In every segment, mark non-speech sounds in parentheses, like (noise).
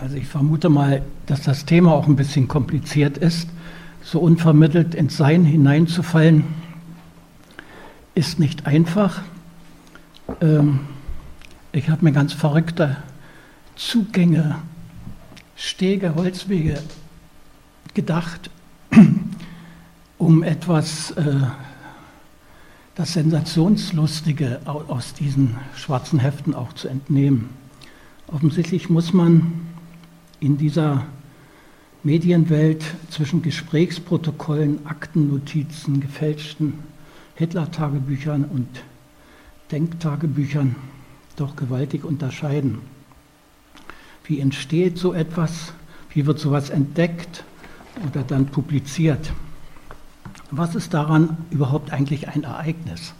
Also ich vermute mal, dass das Thema auch ein bisschen kompliziert ist. So unvermittelt ins Sein hineinzufallen, ist nicht einfach. Ähm, ich habe mir ganz verrückte Zugänge, Stege, Holzwege gedacht, (clears throat) um etwas, äh, das Sensationslustige aus diesen schwarzen Heften auch zu entnehmen. Offensichtlich muss man in dieser Medienwelt zwischen Gesprächsprotokollen, Aktennotizen, gefälschten Hitler-Tagebüchern und Denktagebüchern doch gewaltig unterscheiden. Wie entsteht so etwas? Wie wird sowas entdeckt oder dann publiziert? Was ist daran überhaupt eigentlich ein Ereignis?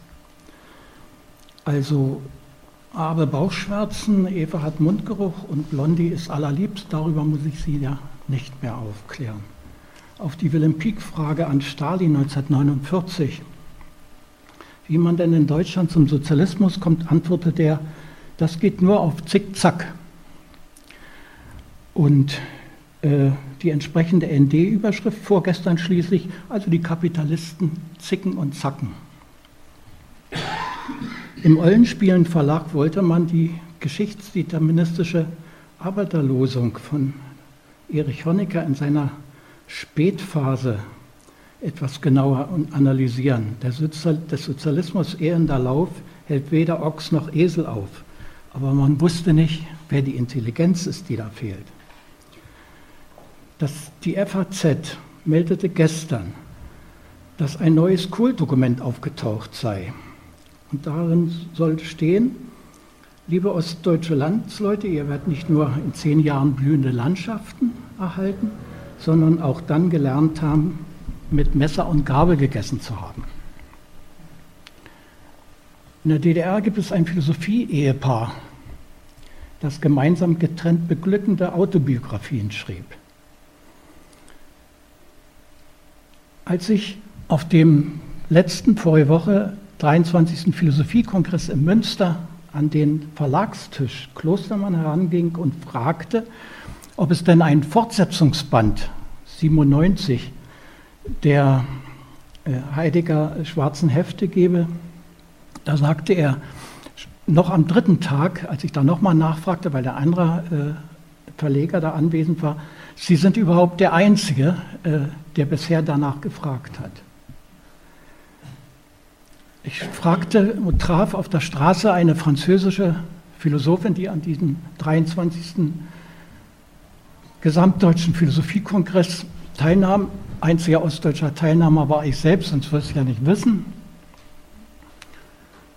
Also Abe Bauchschmerzen, Eva hat Mundgeruch und Blondie ist allerliebst, darüber muss ich Sie ja nicht mehr aufklären. Auf die Willem-Pieck-Frage an Stalin 1949, wie man denn in Deutschland zum Sozialismus kommt, antwortete er, das geht nur auf Zickzack. Und äh, die entsprechende ND-Überschrift vorgestern schließlich, also die Kapitalisten zicken und zacken. Im Eulenspielen Verlag wollte man die geschichtsdeterministische Arbeiterlosung von Erich Honecker in seiner Spätphase etwas genauer analysieren. Der Sozialismus ehender Lauf hält weder Ochs noch Esel auf. Aber man wusste nicht, wer die Intelligenz ist, die da fehlt. Das, die FAZ meldete gestern, dass ein neues Kultdokument aufgetaucht sei. Und darin soll stehen, liebe ostdeutsche Landsleute, ihr werdet nicht nur in zehn Jahren blühende Landschaften erhalten, sondern auch dann gelernt haben, mit Messer und Gabel gegessen zu haben. In der DDR gibt es ein Philosophie-Ehepaar, das gemeinsam getrennt beglückende Autobiografien schrieb. Als ich auf dem letzten vorige Woche 23. Philosophiekongress in Münster an den Verlagstisch Klostermann heranging und fragte, ob es denn einen Fortsetzungsband 97 der äh, Heidegger schwarzen Hefte gebe. Da sagte er, noch am dritten Tag, als ich da nochmal nachfragte, weil der andere äh, Verleger da anwesend war, Sie sind überhaupt der Einzige, äh, der bisher danach gefragt hat. Ich fragte und traf auf der Straße eine französische Philosophin, die an diesem 23. Gesamtdeutschen Philosophiekongress teilnahm. Einziger ostdeutscher Teilnehmer war ich selbst, sonst würde ich es ja nicht wissen.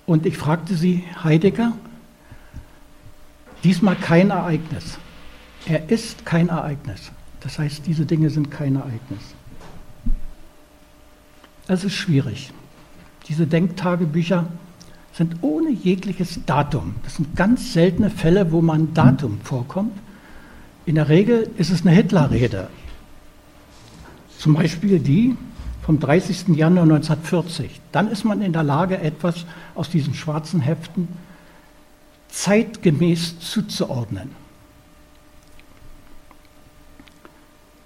Und ich fragte sie, Heidegger, diesmal kein Ereignis. Er ist kein Ereignis. Das heißt, diese Dinge sind kein Ereignis. Es ist schwierig. Diese Denktagebücher sind ohne jegliches Datum. Das sind ganz seltene Fälle, wo man Datum vorkommt. In der Regel ist es eine Hitlerrede. Zum Beispiel die vom 30. Januar 1940. Dann ist man in der Lage, etwas aus diesen schwarzen Heften zeitgemäß zuzuordnen.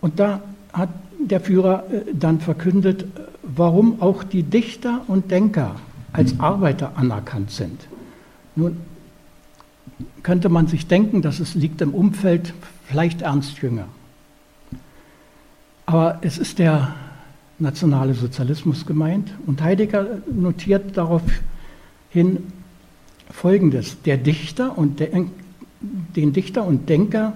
Und da hat der Führer äh, dann verkündet, äh, warum auch die Dichter und Denker als Arbeiter anerkannt sind. Nun könnte man sich denken, dass es liegt im Umfeld vielleicht Ernst Jünger. Aber es ist der nationale Sozialismus gemeint und Heidegger notiert daraufhin Folgendes. Der Dichter und der, den Dichter und Denker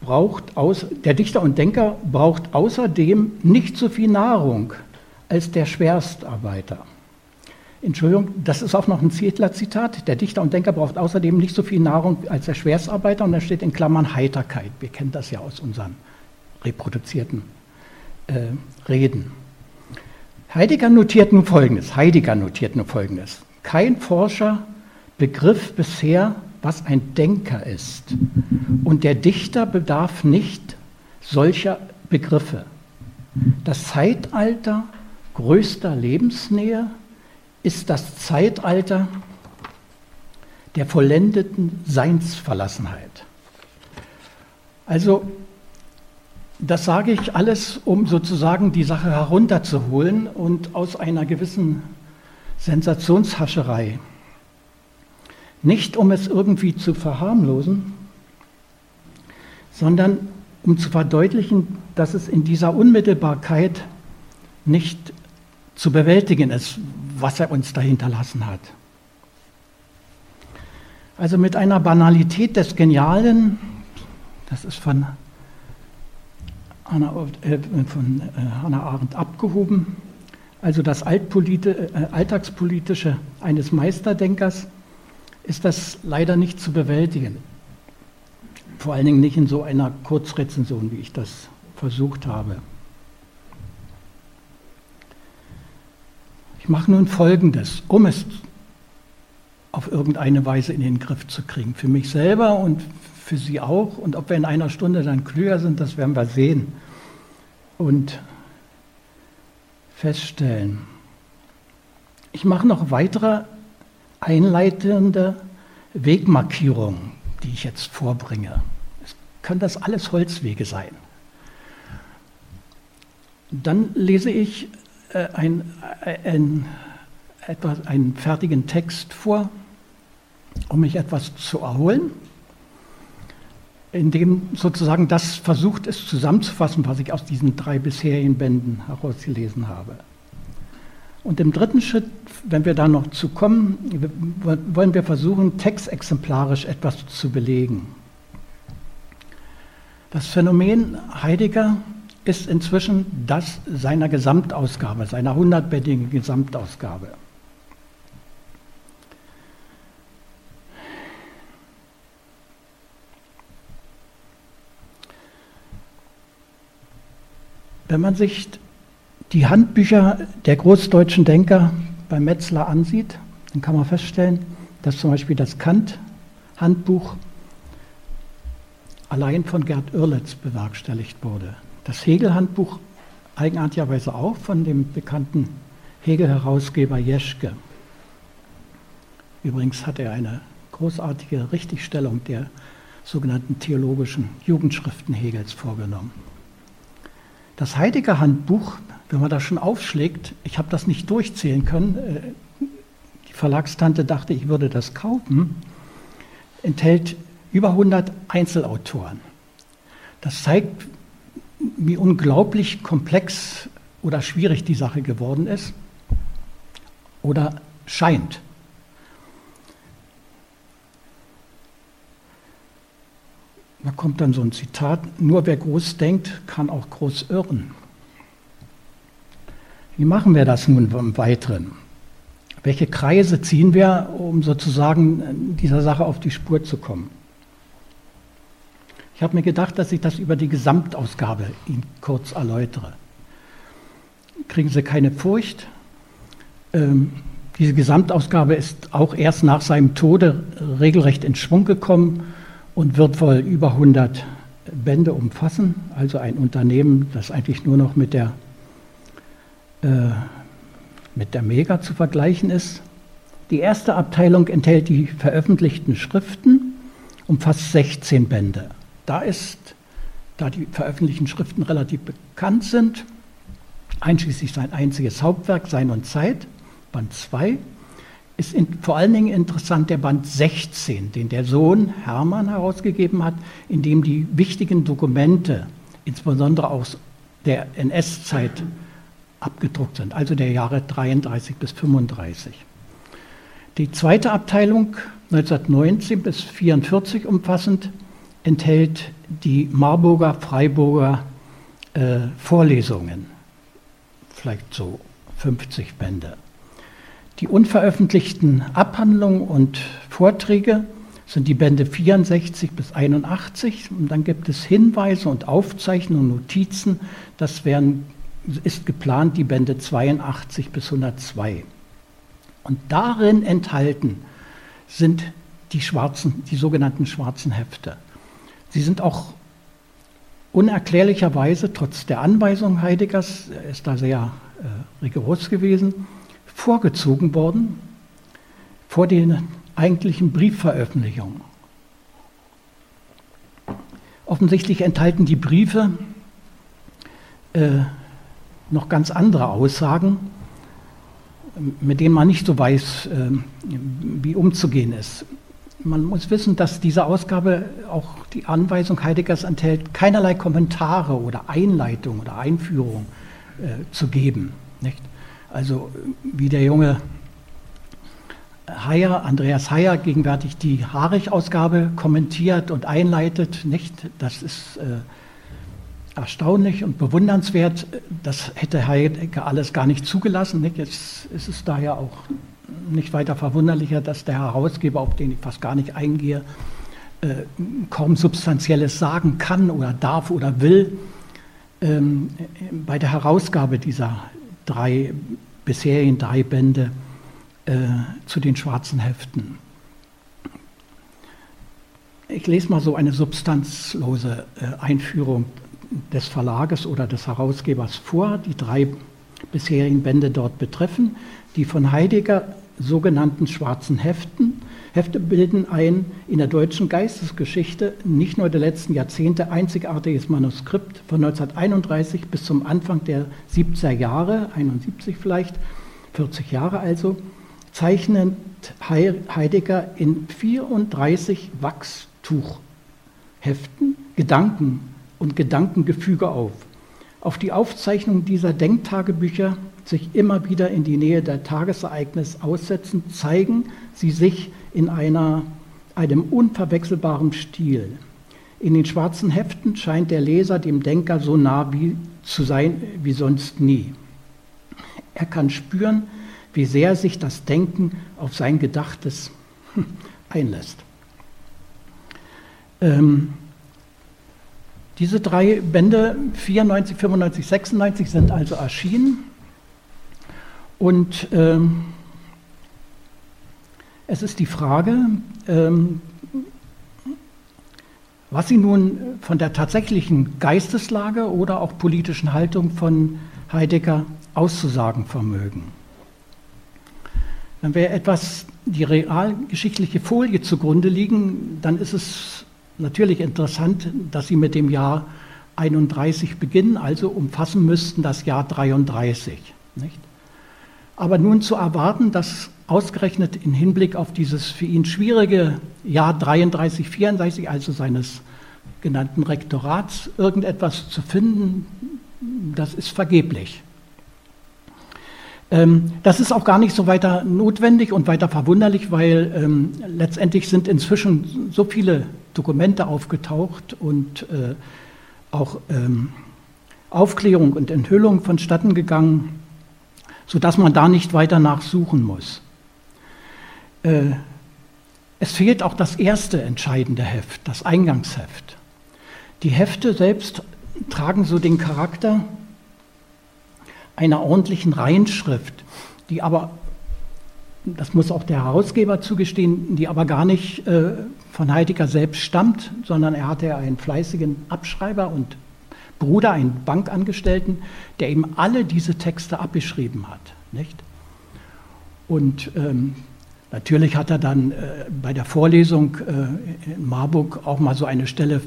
braucht aus, der Dichter und Denker braucht außerdem nicht so viel Nahrung als der Schwerstarbeiter. Entschuldigung, das ist auch noch ein Zietler-Zitat. Der Dichter und Denker braucht außerdem nicht so viel Nahrung als der Schwerstarbeiter und da steht in Klammern Heiterkeit. Wir kennen das ja aus unseren reproduzierten äh, Reden. Heidegger notiert nun Folgendes. Heidegger notiert nun Folgendes. Kein Forscher begriff bisher, was ein Denker ist. Und der Dichter bedarf nicht solcher Begriffe. Das Zeitalter größter Lebensnähe ist das Zeitalter der vollendeten Seinsverlassenheit. Also das sage ich alles, um sozusagen die Sache herunterzuholen und aus einer gewissen Sensationshascherei. Nicht um es irgendwie zu verharmlosen, sondern um zu verdeutlichen, dass es in dieser Unmittelbarkeit nicht zu bewältigen ist, was er uns da hinterlassen hat. Also mit einer Banalität des Genialen, das ist von Hannah, äh, von äh, Hannah Arendt abgehoben, also das äh, Alltagspolitische eines Meisterdenkers, ist das leider nicht zu bewältigen. Vor allen Dingen nicht in so einer Kurzrezension, wie ich das versucht habe. Ich mache nun Folgendes, um es auf irgendeine Weise in den Griff zu kriegen. Für mich selber und für Sie auch. Und ob wir in einer Stunde dann klüger sind, das werden wir sehen und feststellen. Ich mache noch weitere einleitende Wegmarkierungen, die ich jetzt vorbringe. Es können das alles Holzwege sein. Dann lese ich äh, ein, ein, etwa einen fertigen Text vor, um mich etwas zu erholen in dem sozusagen das versucht ist zusammenzufassen, was ich aus diesen drei bisherigen Bänden herausgelesen habe. Und im dritten Schritt, wenn wir da noch zu kommen, wollen wir versuchen, textexemplarisch etwas zu belegen. Das Phänomen Heidegger ist inzwischen das seiner Gesamtausgabe, seiner hundertbändigen Gesamtausgabe. Wenn man sich die Handbücher der großdeutschen Denker bei Metzler ansieht, dann kann man feststellen, dass zum Beispiel das Kant-Handbuch allein von Gerd Irletz bewerkstelligt wurde. Das Hegel-Handbuch eigenartigerweise auch von dem bekannten Hegel-Herausgeber Jeschke. Übrigens hat er eine großartige Richtigstellung der sogenannten theologischen Jugendschriften Hegels vorgenommen. Das Heidegger Handbuch, wenn man das schon aufschlägt, ich habe das nicht durchzählen können, äh, die Verlagstante dachte, ich würde das kaufen, enthält über 100 Einzelautoren. Das zeigt, wie unglaublich komplex oder schwierig die Sache geworden ist oder scheint. Da kommt dann so ein Zitat, nur wer groß denkt, kann auch groß irren. Wie machen wir das nun im Weiteren? Welche Kreise ziehen wir, um sozusagen dieser Sache auf die Spur zu kommen? Ich habe mir gedacht, dass ich das über die Gesamtausgabe Ihnen kurz erläutere. Kriegen Sie keine Furcht. Ähm, diese Gesamtausgabe ist auch erst nach seinem Tode regelrecht in Schwung gekommen und wird wohl über 100 Bände umfassen. Also ein Unternehmen, das eigentlich nur noch mit der, äh, mit der Mega zu vergleichen ist. Die erste Abteilung enthält die veröffentlichten Schriften, umfasst 16 Bände. Da ist, da die veröffentlichten Schriften relativ bekannt sind, einschließlich sein einziges Hauptwerk Sein und Zeit, Band 2, ist in, vor allen Dingen interessant der Band 16, den der Sohn Hermann herausgegeben hat, in dem die wichtigen Dokumente, insbesondere aus der NS-Zeit, abgedruckt sind, also der Jahre 33 bis 35. Die zweite Abteilung, 1919 bis 1944 umfassend, enthält die Marburger, Freiburger äh, Vorlesungen, vielleicht so 50 Bände. Die unveröffentlichten Abhandlungen und Vorträge sind die Bände 64 bis 81. Und dann gibt es Hinweise und Aufzeichnungen, Notizen. Das wären, ist geplant die Bände 82 bis 102. Und darin enthalten sind die, schwarzen, die sogenannten schwarzen Hefte. Sie sind auch unerklärlicherweise, trotz der Anweisung Heideggers, er ist da sehr äh, rigoros gewesen, vorgezogen worden vor den eigentlichen Briefveröffentlichungen. Offensichtlich enthalten die Briefe äh, noch ganz andere Aussagen, mit denen man nicht so weiß, äh, wie umzugehen ist. Man muss wissen, dass diese Ausgabe auch die Anweisung Heideggers enthält, keinerlei Kommentare oder Einleitung oder Einführung äh, zu geben. Nicht? Also wie der junge Heyer, Andreas Heyer, gegenwärtig die Harich-Ausgabe kommentiert und einleitet, nicht? Das ist äh, erstaunlich und bewundernswert. Das hätte Heidegger alles gar nicht zugelassen. Nicht? Jetzt ist es daher auch nicht weiter verwunderlicher, dass der Herausgeber, auf den ich fast gar nicht eingehe, äh, kaum Substanzielles sagen kann oder darf oder will. Ähm, bei der Herausgabe dieser drei bisherigen drei Bände äh, zu den schwarzen Heften. Ich lese mal so eine substanzlose äh, Einführung des Verlages oder des Herausgebers vor, die drei bisherigen Bände dort betreffen. Die von Heidegger sogenannten schwarzen Heften. Hefte bilden ein in der deutschen Geistesgeschichte nicht nur der letzten Jahrzehnte einzigartiges Manuskript von 1931 bis zum Anfang der 70er Jahre, 71 vielleicht, 40 Jahre also, zeichnet Heidegger in 34 Wachstuchheften Gedanken und Gedankengefüge auf. Auf die Aufzeichnung dieser Denktagebücher sich immer wieder in die Nähe der Tagesereignis aussetzen, zeigen sie sich in einer, einem unverwechselbaren Stil. In den schwarzen Heften scheint der Leser dem Denker so nah wie, zu sein wie sonst nie. Er kann spüren, wie sehr sich das Denken auf sein Gedachtes (laughs) einlässt. Ähm, diese drei Bände 94, 95, 96 sind also erschienen und ähm, es ist die Frage, ähm, was Sie nun von der tatsächlichen Geisteslage oder auch politischen Haltung von Heidegger auszusagen vermögen. Wenn wir etwas die realgeschichtliche Folie zugrunde liegen, dann ist es natürlich interessant, dass Sie mit dem Jahr 31 beginnen, also umfassen müssten das Jahr 33. Nicht? Aber nun zu erwarten, dass ausgerechnet im Hinblick auf dieses für ihn schwierige Jahr 33, 34, also seines genannten Rektorats, irgendetwas zu finden, das ist vergeblich. Ähm, das ist auch gar nicht so weiter notwendig und weiter verwunderlich, weil ähm, letztendlich sind inzwischen so viele Dokumente aufgetaucht und äh, auch ähm, Aufklärung und Enthüllung vonstatten gegangen, sodass man da nicht weiter nachsuchen muss. Äh, es fehlt auch das erste entscheidende Heft, das Eingangsheft. Die Hefte selbst tragen so den Charakter einer ordentlichen Reinschrift, die aber, das muss auch der Herausgeber zugestehen, die aber gar nicht äh, von Heidegger selbst stammt, sondern er hatte einen fleißigen Abschreiber und Bruder, einen Bankangestellten, der ihm alle diese Texte abgeschrieben hat. Nicht? Und ähm, natürlich hat er dann äh, bei der Vorlesung äh, in Marburg auch mal so eine Stelle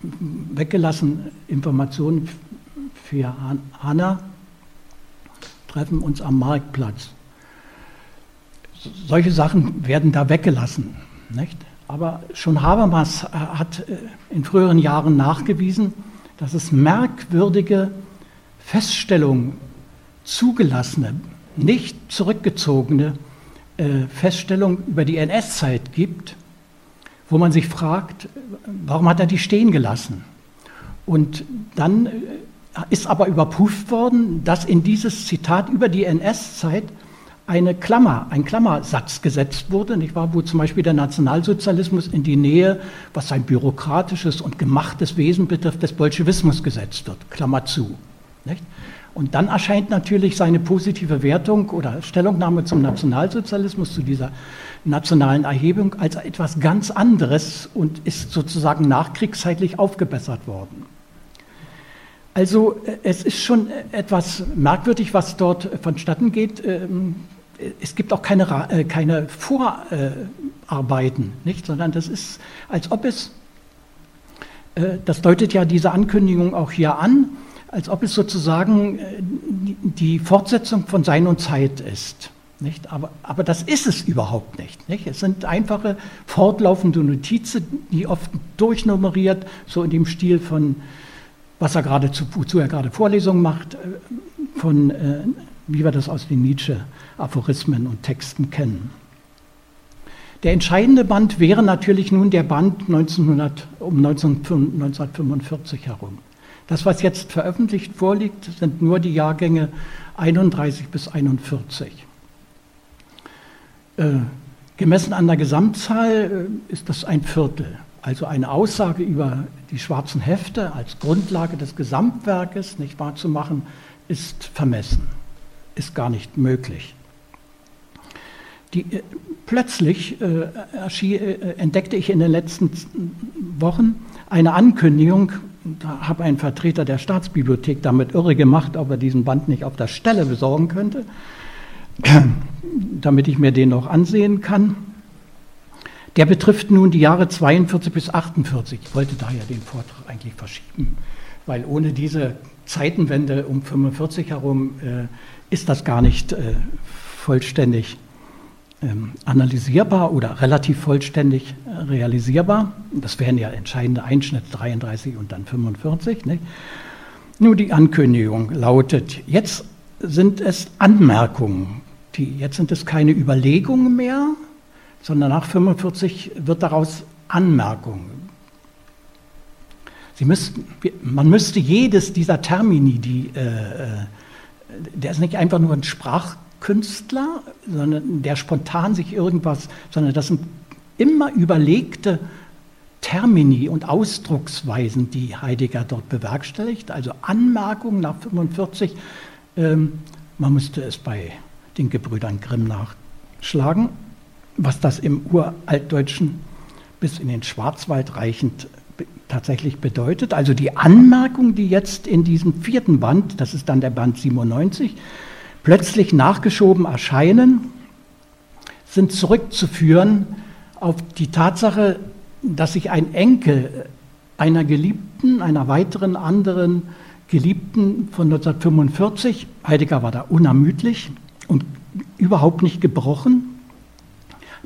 weggelassen, Informationen für Hanna, treffen uns am Marktplatz. Solche Sachen werden da weggelassen. Nicht? Aber schon Habermas hat äh, in früheren Jahren nachgewiesen, dass es merkwürdige Feststellungen, zugelassene, nicht zurückgezogene äh, Feststellungen über die NS-Zeit gibt, wo man sich fragt, warum hat er die stehen gelassen? Und dann äh, ist aber überprüft worden, dass in dieses Zitat über die NS-Zeit eine Klammer, ein Klammersatz gesetzt wurde, nicht wahr, wo zum Beispiel der Nationalsozialismus in die Nähe, was sein bürokratisches und gemachtes Wesen betrifft, des Bolschewismus gesetzt wird, Klammer zu. Nicht? Und dann erscheint natürlich seine positive Wertung oder Stellungnahme zum Nationalsozialismus, zu dieser nationalen Erhebung, als etwas ganz anderes und ist sozusagen nachkriegszeitlich aufgebessert worden. Also äh, es ist schon äh, etwas merkwürdig, was dort vonstatten geht. Ähm, es gibt auch keine, äh, keine Vorarbeiten, nicht? sondern das ist, als ob es äh, das deutet ja diese Ankündigung auch hier an, als ob es sozusagen äh, die Fortsetzung von Sein und Zeit ist. Nicht? Aber, aber das ist es überhaupt nicht, nicht. Es sind einfache, fortlaufende Notizen, die oft durchnummeriert, so in dem Stil von, was er gerade zu, wozu er gerade Vorlesungen macht, äh, von, äh, wie wir das aus den Nietzsche-Aphorismen und Texten kennen. Der entscheidende Band wäre natürlich nun der Band 1900, um 1945 herum. Das, was jetzt veröffentlicht vorliegt, sind nur die Jahrgänge 31 bis 41. Äh, gemessen an der Gesamtzahl äh, ist das ein Viertel. Also eine Aussage über die schwarzen Hefte als Grundlage des Gesamtwerkes nicht wahr zu machen, ist vermessen, ist gar nicht möglich. Die, äh, plötzlich äh, äh, entdeckte ich in den letzten Wochen eine Ankündigung, da habe ein Vertreter der Staatsbibliothek damit irre gemacht, ob er diesen Band nicht auf der Stelle besorgen könnte (clears throat) damit ich mir den noch ansehen kann. Der betrifft nun die Jahre 42 bis 48. Ich wollte daher den Vortrag eigentlich verschieben, weil ohne diese Zeitenwende um 45 herum äh, ist das gar nicht äh, vollständig ähm, analysierbar oder relativ vollständig äh, realisierbar. Das wären ja entscheidende Einschnitte 33 und dann 45. Nicht? Nur die Ankündigung lautet, jetzt sind es Anmerkungen die, jetzt sind es keine Überlegungen mehr, sondern nach 45 wird daraus Anmerkung. Müssten, man müsste jedes dieser Termini, die, äh, äh, der ist nicht einfach nur ein Sprachkünstler, sondern der spontan sich irgendwas, sondern das sind immer überlegte Termini und Ausdrucksweisen, die Heidegger dort bewerkstelligt. Also Anmerkungen nach 45. Ähm, man müsste es bei den Gebrüdern Grimm nachschlagen, was das im Uraltdeutschen bis in den Schwarzwald reichend tatsächlich bedeutet. Also die Anmerkungen, die jetzt in diesem vierten Band, das ist dann der Band 97, plötzlich nachgeschoben erscheinen, sind zurückzuführen auf die Tatsache, dass sich ein Enkel einer Geliebten, einer weiteren anderen Geliebten von 1945, Heidegger war da unermüdlich, und überhaupt nicht gebrochen,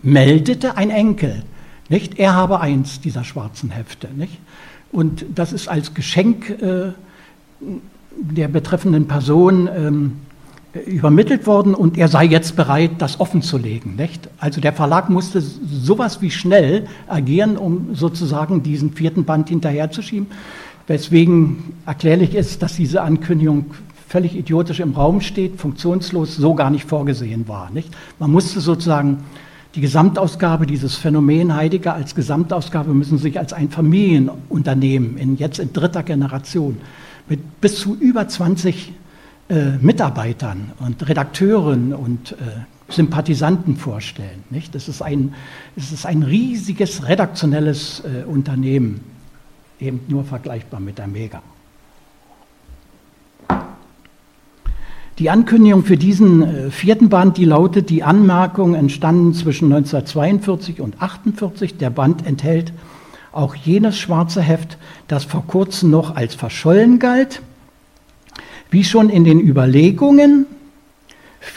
meldete ein Enkel, nicht? Er habe eins dieser schwarzen Hefte, nicht? Und das ist als Geschenk äh, der betreffenden Person ähm, übermittelt worden und er sei jetzt bereit, das offenzulegen. Nicht? Also der Verlag musste sowas wie schnell agieren, um sozusagen diesen vierten Band hinterherzuschieben, weswegen erklärlich ist, dass diese Ankündigung völlig idiotisch im Raum steht, funktionslos, so gar nicht vorgesehen war. Nicht? Man musste sozusagen die Gesamtausgabe, dieses Phänomen Heidegger als Gesamtausgabe müssen sich als ein Familienunternehmen in, jetzt in dritter Generation mit bis zu über 20 äh, Mitarbeitern und Redakteuren und äh, Sympathisanten vorstellen. Nicht? Das, ist ein, das ist ein riesiges redaktionelles äh, Unternehmen, eben nur vergleichbar mit der Mega. Die Ankündigung für diesen äh, vierten Band, die lautet, die Anmerkungen entstanden zwischen 1942 und 1948. Der Band enthält auch jenes schwarze Heft, das vor kurzem noch als verschollen galt. Wie schon in den Überlegungen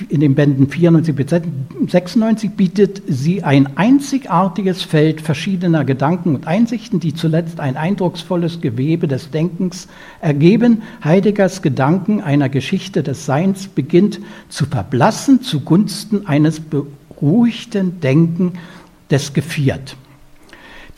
in den Bänden 94 bis 96 bietet sie ein einzigartiges Feld verschiedener Gedanken und Einsichten, die zuletzt ein eindrucksvolles Gewebe des Denkens ergeben. Heideggers Gedanken einer Geschichte des Seins beginnt zu verblassen zugunsten eines beruhigten Denken des Geviert.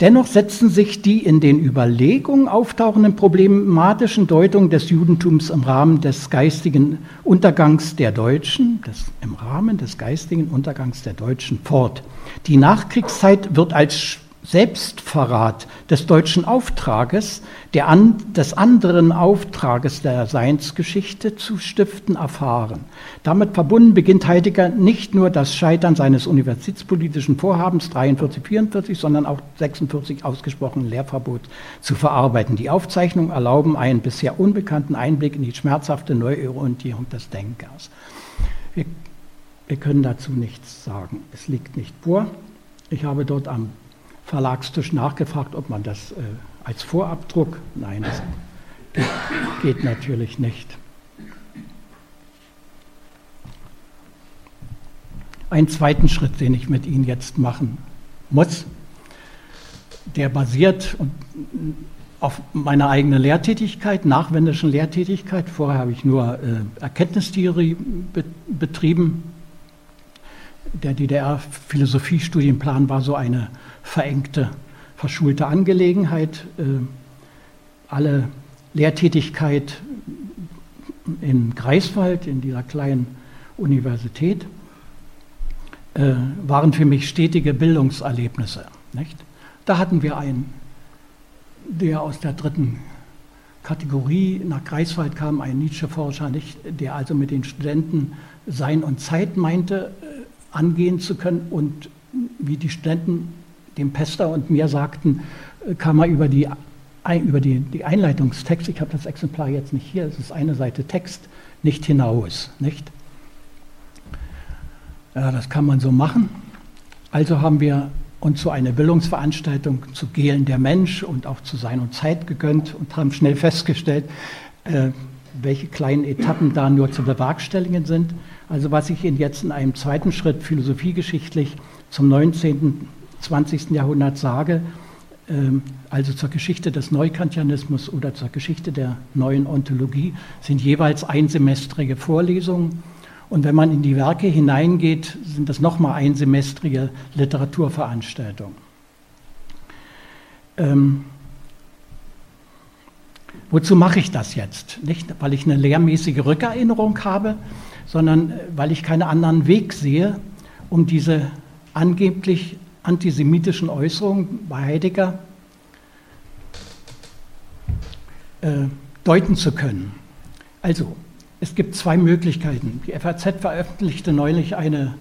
Dennoch setzen sich die in den Überlegungen auftauchenden problematischen Deutungen des Judentums im Rahmen des geistigen Untergangs der Deutschen, des, im Rahmen des geistigen Untergangs der Deutschen fort. Die Nachkriegszeit wird als Selbstverrat des deutschen Auftrages, der an, des anderen Auftrages der Seinsgeschichte zu stiften, erfahren. Damit verbunden beginnt Heidegger nicht nur das Scheitern seines universitätspolitischen Vorhabens 43, 44, sondern auch 46 ausgesprochenen Lehrverbot zu verarbeiten. Die Aufzeichnungen erlauben einen bisher unbekannten Einblick in die schmerzhafte Neuorientierung des Denkers. Wir, wir können dazu nichts sagen. Es liegt nicht vor. Ich habe dort am Verlagstisch nachgefragt, ob man das äh, als Vorabdruck. Nein, das geht, geht natürlich nicht. Einen zweiten Schritt, den ich mit Ihnen jetzt machen muss, der basiert auf meiner eigenen Lehrtätigkeit, nachwendischen Lehrtätigkeit. Vorher habe ich nur äh, Erkenntnistheorie be betrieben. Der DDR-Philosophiestudienplan war so eine verengte, verschulte Angelegenheit. Äh, alle Lehrtätigkeit in Greifswald, in dieser kleinen Universität, äh, waren für mich stetige Bildungserlebnisse. Da hatten wir einen, der aus der dritten Kategorie nach Greifswald kam, ein Nietzsche-Forscher, der also mit den Studenten Sein und Zeit meinte, äh, angehen zu können und wie die Studenten dem Pester und mir sagten, äh, kam er über die, über die, die Einleitungstext, ich habe das Exemplar jetzt nicht hier, es ist eine Seite Text, nicht hinaus. Nicht? Ja, das kann man so machen. Also haben wir uns so eine Bildungsveranstaltung zu Gehlen der Mensch und auch zu Sein und Zeit gegönnt und haben schnell festgestellt, äh, welche kleinen Etappen da nur zu bewerkstelligen sind. Also was ich Ihnen jetzt in einem zweiten Schritt philosophiegeschichtlich zum 19., 20. Jahrhundert sage, äh, also zur Geschichte des Neukantianismus oder zur Geschichte der neuen Ontologie, sind jeweils einsemestrige Vorlesungen und wenn man in die Werke hineingeht, sind das nochmal einsemestrige Literaturveranstaltungen. Ähm, wozu mache ich das jetzt? Nicht, weil ich eine lehrmäßige Rückerinnerung habe, sondern äh, weil ich keinen anderen Weg sehe, um diese angeblich antisemitischen Äußerungen bei Heidegger äh, deuten zu können. Also, es gibt zwei Möglichkeiten. Die FAZ veröffentlichte neulich eine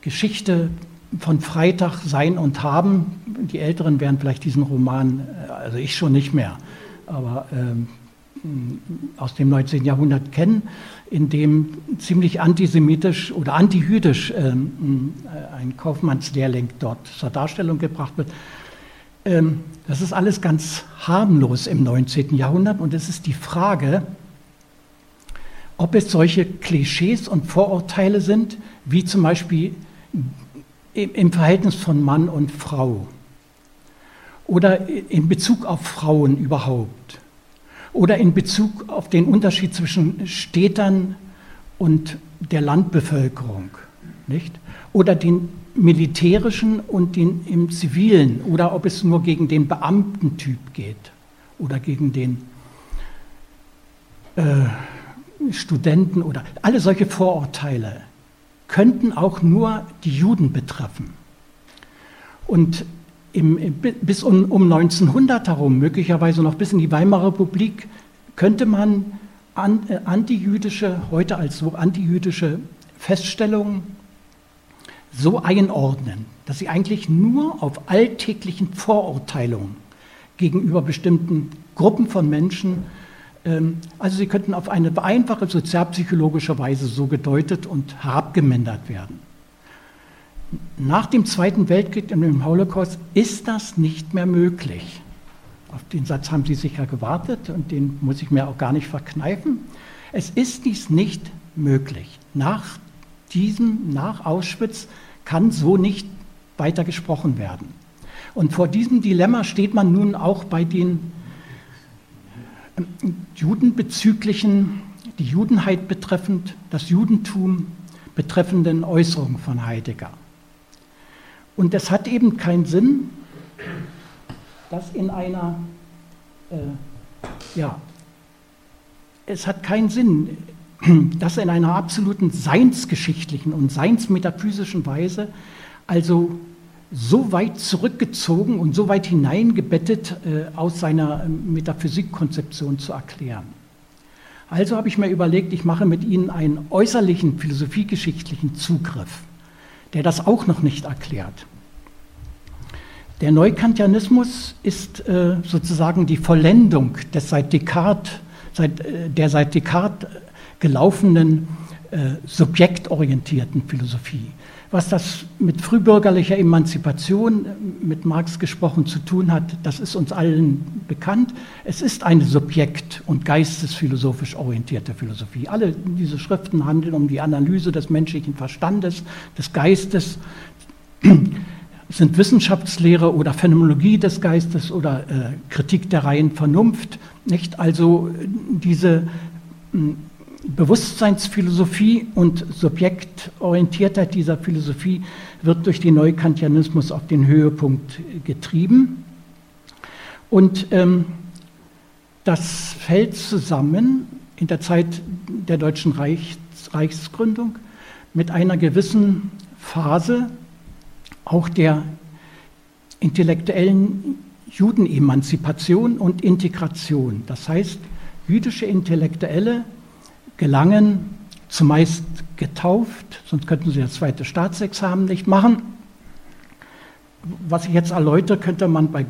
Geschichte von Freitag, Sein und Haben. Die Älteren werden vielleicht diesen Roman, äh, also ich schon nicht mehr, aber ähm, aus dem 19. Jahrhundert kennen, in dem ziemlich antisemitisch oder antijüdisch ähm, äh, ein Kaufmannslehrling dort zur Darstellung gebracht wird. Ähm, das ist alles ganz harmlos im 19. Jahrhundert und es ist die Frage, ob es solche Klischees und Vorurteile sind, wie zum Beispiel im Verhältnis von Mann und Frau oder in Bezug auf Frauen überhaupt oder in Bezug auf den Unterschied zwischen Städtern und der Landbevölkerung, nicht? Oder den militärischen und den im zivilen oder ob es nur gegen den Beamtentyp geht oder gegen den äh, Studenten oder alle solche Vorurteile könnten auch nur die Juden betreffen. Und im, bis um, um 1900 herum, möglicherweise noch bis in die Weimarer Republik, könnte man an, äh, antijüdische, heute als so antijüdische Feststellungen so einordnen, dass sie eigentlich nur auf alltäglichen Vorurteilungen gegenüber bestimmten Gruppen von Menschen ähm, also sie könnten auf eine einfache sozialpsychologische Weise so gedeutet und herabgemindert werden. Nach dem Zweiten Weltkrieg und dem Holocaust ist das nicht mehr möglich. Auf den Satz haben Sie sicher gewartet und den muss ich mir auch gar nicht verkneifen. Es ist dies nicht möglich. Nach diesem, nach Auschwitz kann so nicht weiter gesprochen werden. Und vor diesem Dilemma steht man nun auch bei den judenbezüglichen, die Judenheit betreffend, das Judentum betreffenden Äußerungen von Heidegger. Und es hat eben keinen Sinn, dass in einer, äh, ja, es hat keinen Sinn, dass in einer absoluten seinsgeschichtlichen und seinsmetaphysischen Weise, also so weit zurückgezogen und so weit hineingebettet äh, aus seiner Metaphysikkonzeption zu erklären. Also habe ich mir überlegt, ich mache mit Ihnen einen äußerlichen philosophiegeschichtlichen Zugriff, der das auch noch nicht erklärt. Der Neukantianismus ist äh, sozusagen die Vollendung des seit Descartes, seit, äh, der seit Descartes gelaufenen äh, subjektorientierten Philosophie Was das mit frühbürgerlicher Emanzipation, mit Marx gesprochen, zu tun hat, das ist uns allen bekannt. Es ist eine subjekt- und geistesphilosophisch orientierte Philosophie. Alle diese Schriften handeln um die Analyse des menschlichen Verstandes, des Geistes, (clears throat) sind Wissenschaftslehre oder Phänomenologie des Geistes oder äh, Kritik der reinen Vernunft. Nicht? Also diese Bewusstseinsphilosophie und Subjektorientiertheit dieser Philosophie wird durch den Neukantianismus auf den Höhepunkt getrieben. Und ähm, das fällt zusammen in der Zeit der deutschen Reichs Reichsgründung mit einer gewissen Phase auch der intellektuellen Judenemanzipation und Integration. Das heißt, jüdische Intellektuelle gelangen, zumeist getauft, sonst könnten sie das zweite Staatsexamen nicht machen. Was ich jetzt erläutere, könnte man bei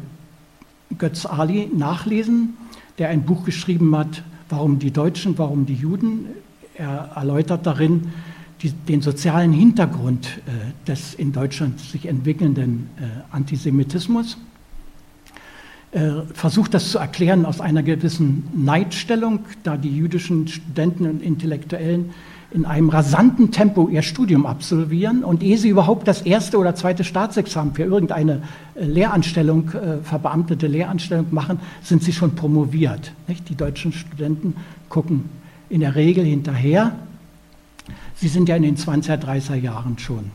Götz Ali nachlesen, der ein Buch geschrieben hat, Warum die Deutschen, warum die Juden. Er erläutert darin die, den sozialen Hintergrund äh, des in Deutschland sich entwickelnden äh, Antisemitismus. Äh, versucht das zu erklären aus einer gewissen Neidstellung, da die jüdischen Studenten und Intellektuellen in einem rasanten Tempo ihr Studium absolvieren und ehe sie überhaupt das erste oder zweite Staatsexamen für irgendeine äh, Lehranstellung, äh, verbeamtete Lehranstellung machen, sind sie schon promoviert. Die deutschen Studenten gucken in der Regel hinterher. Sie sind ja in den 20er, 30er Jahren schon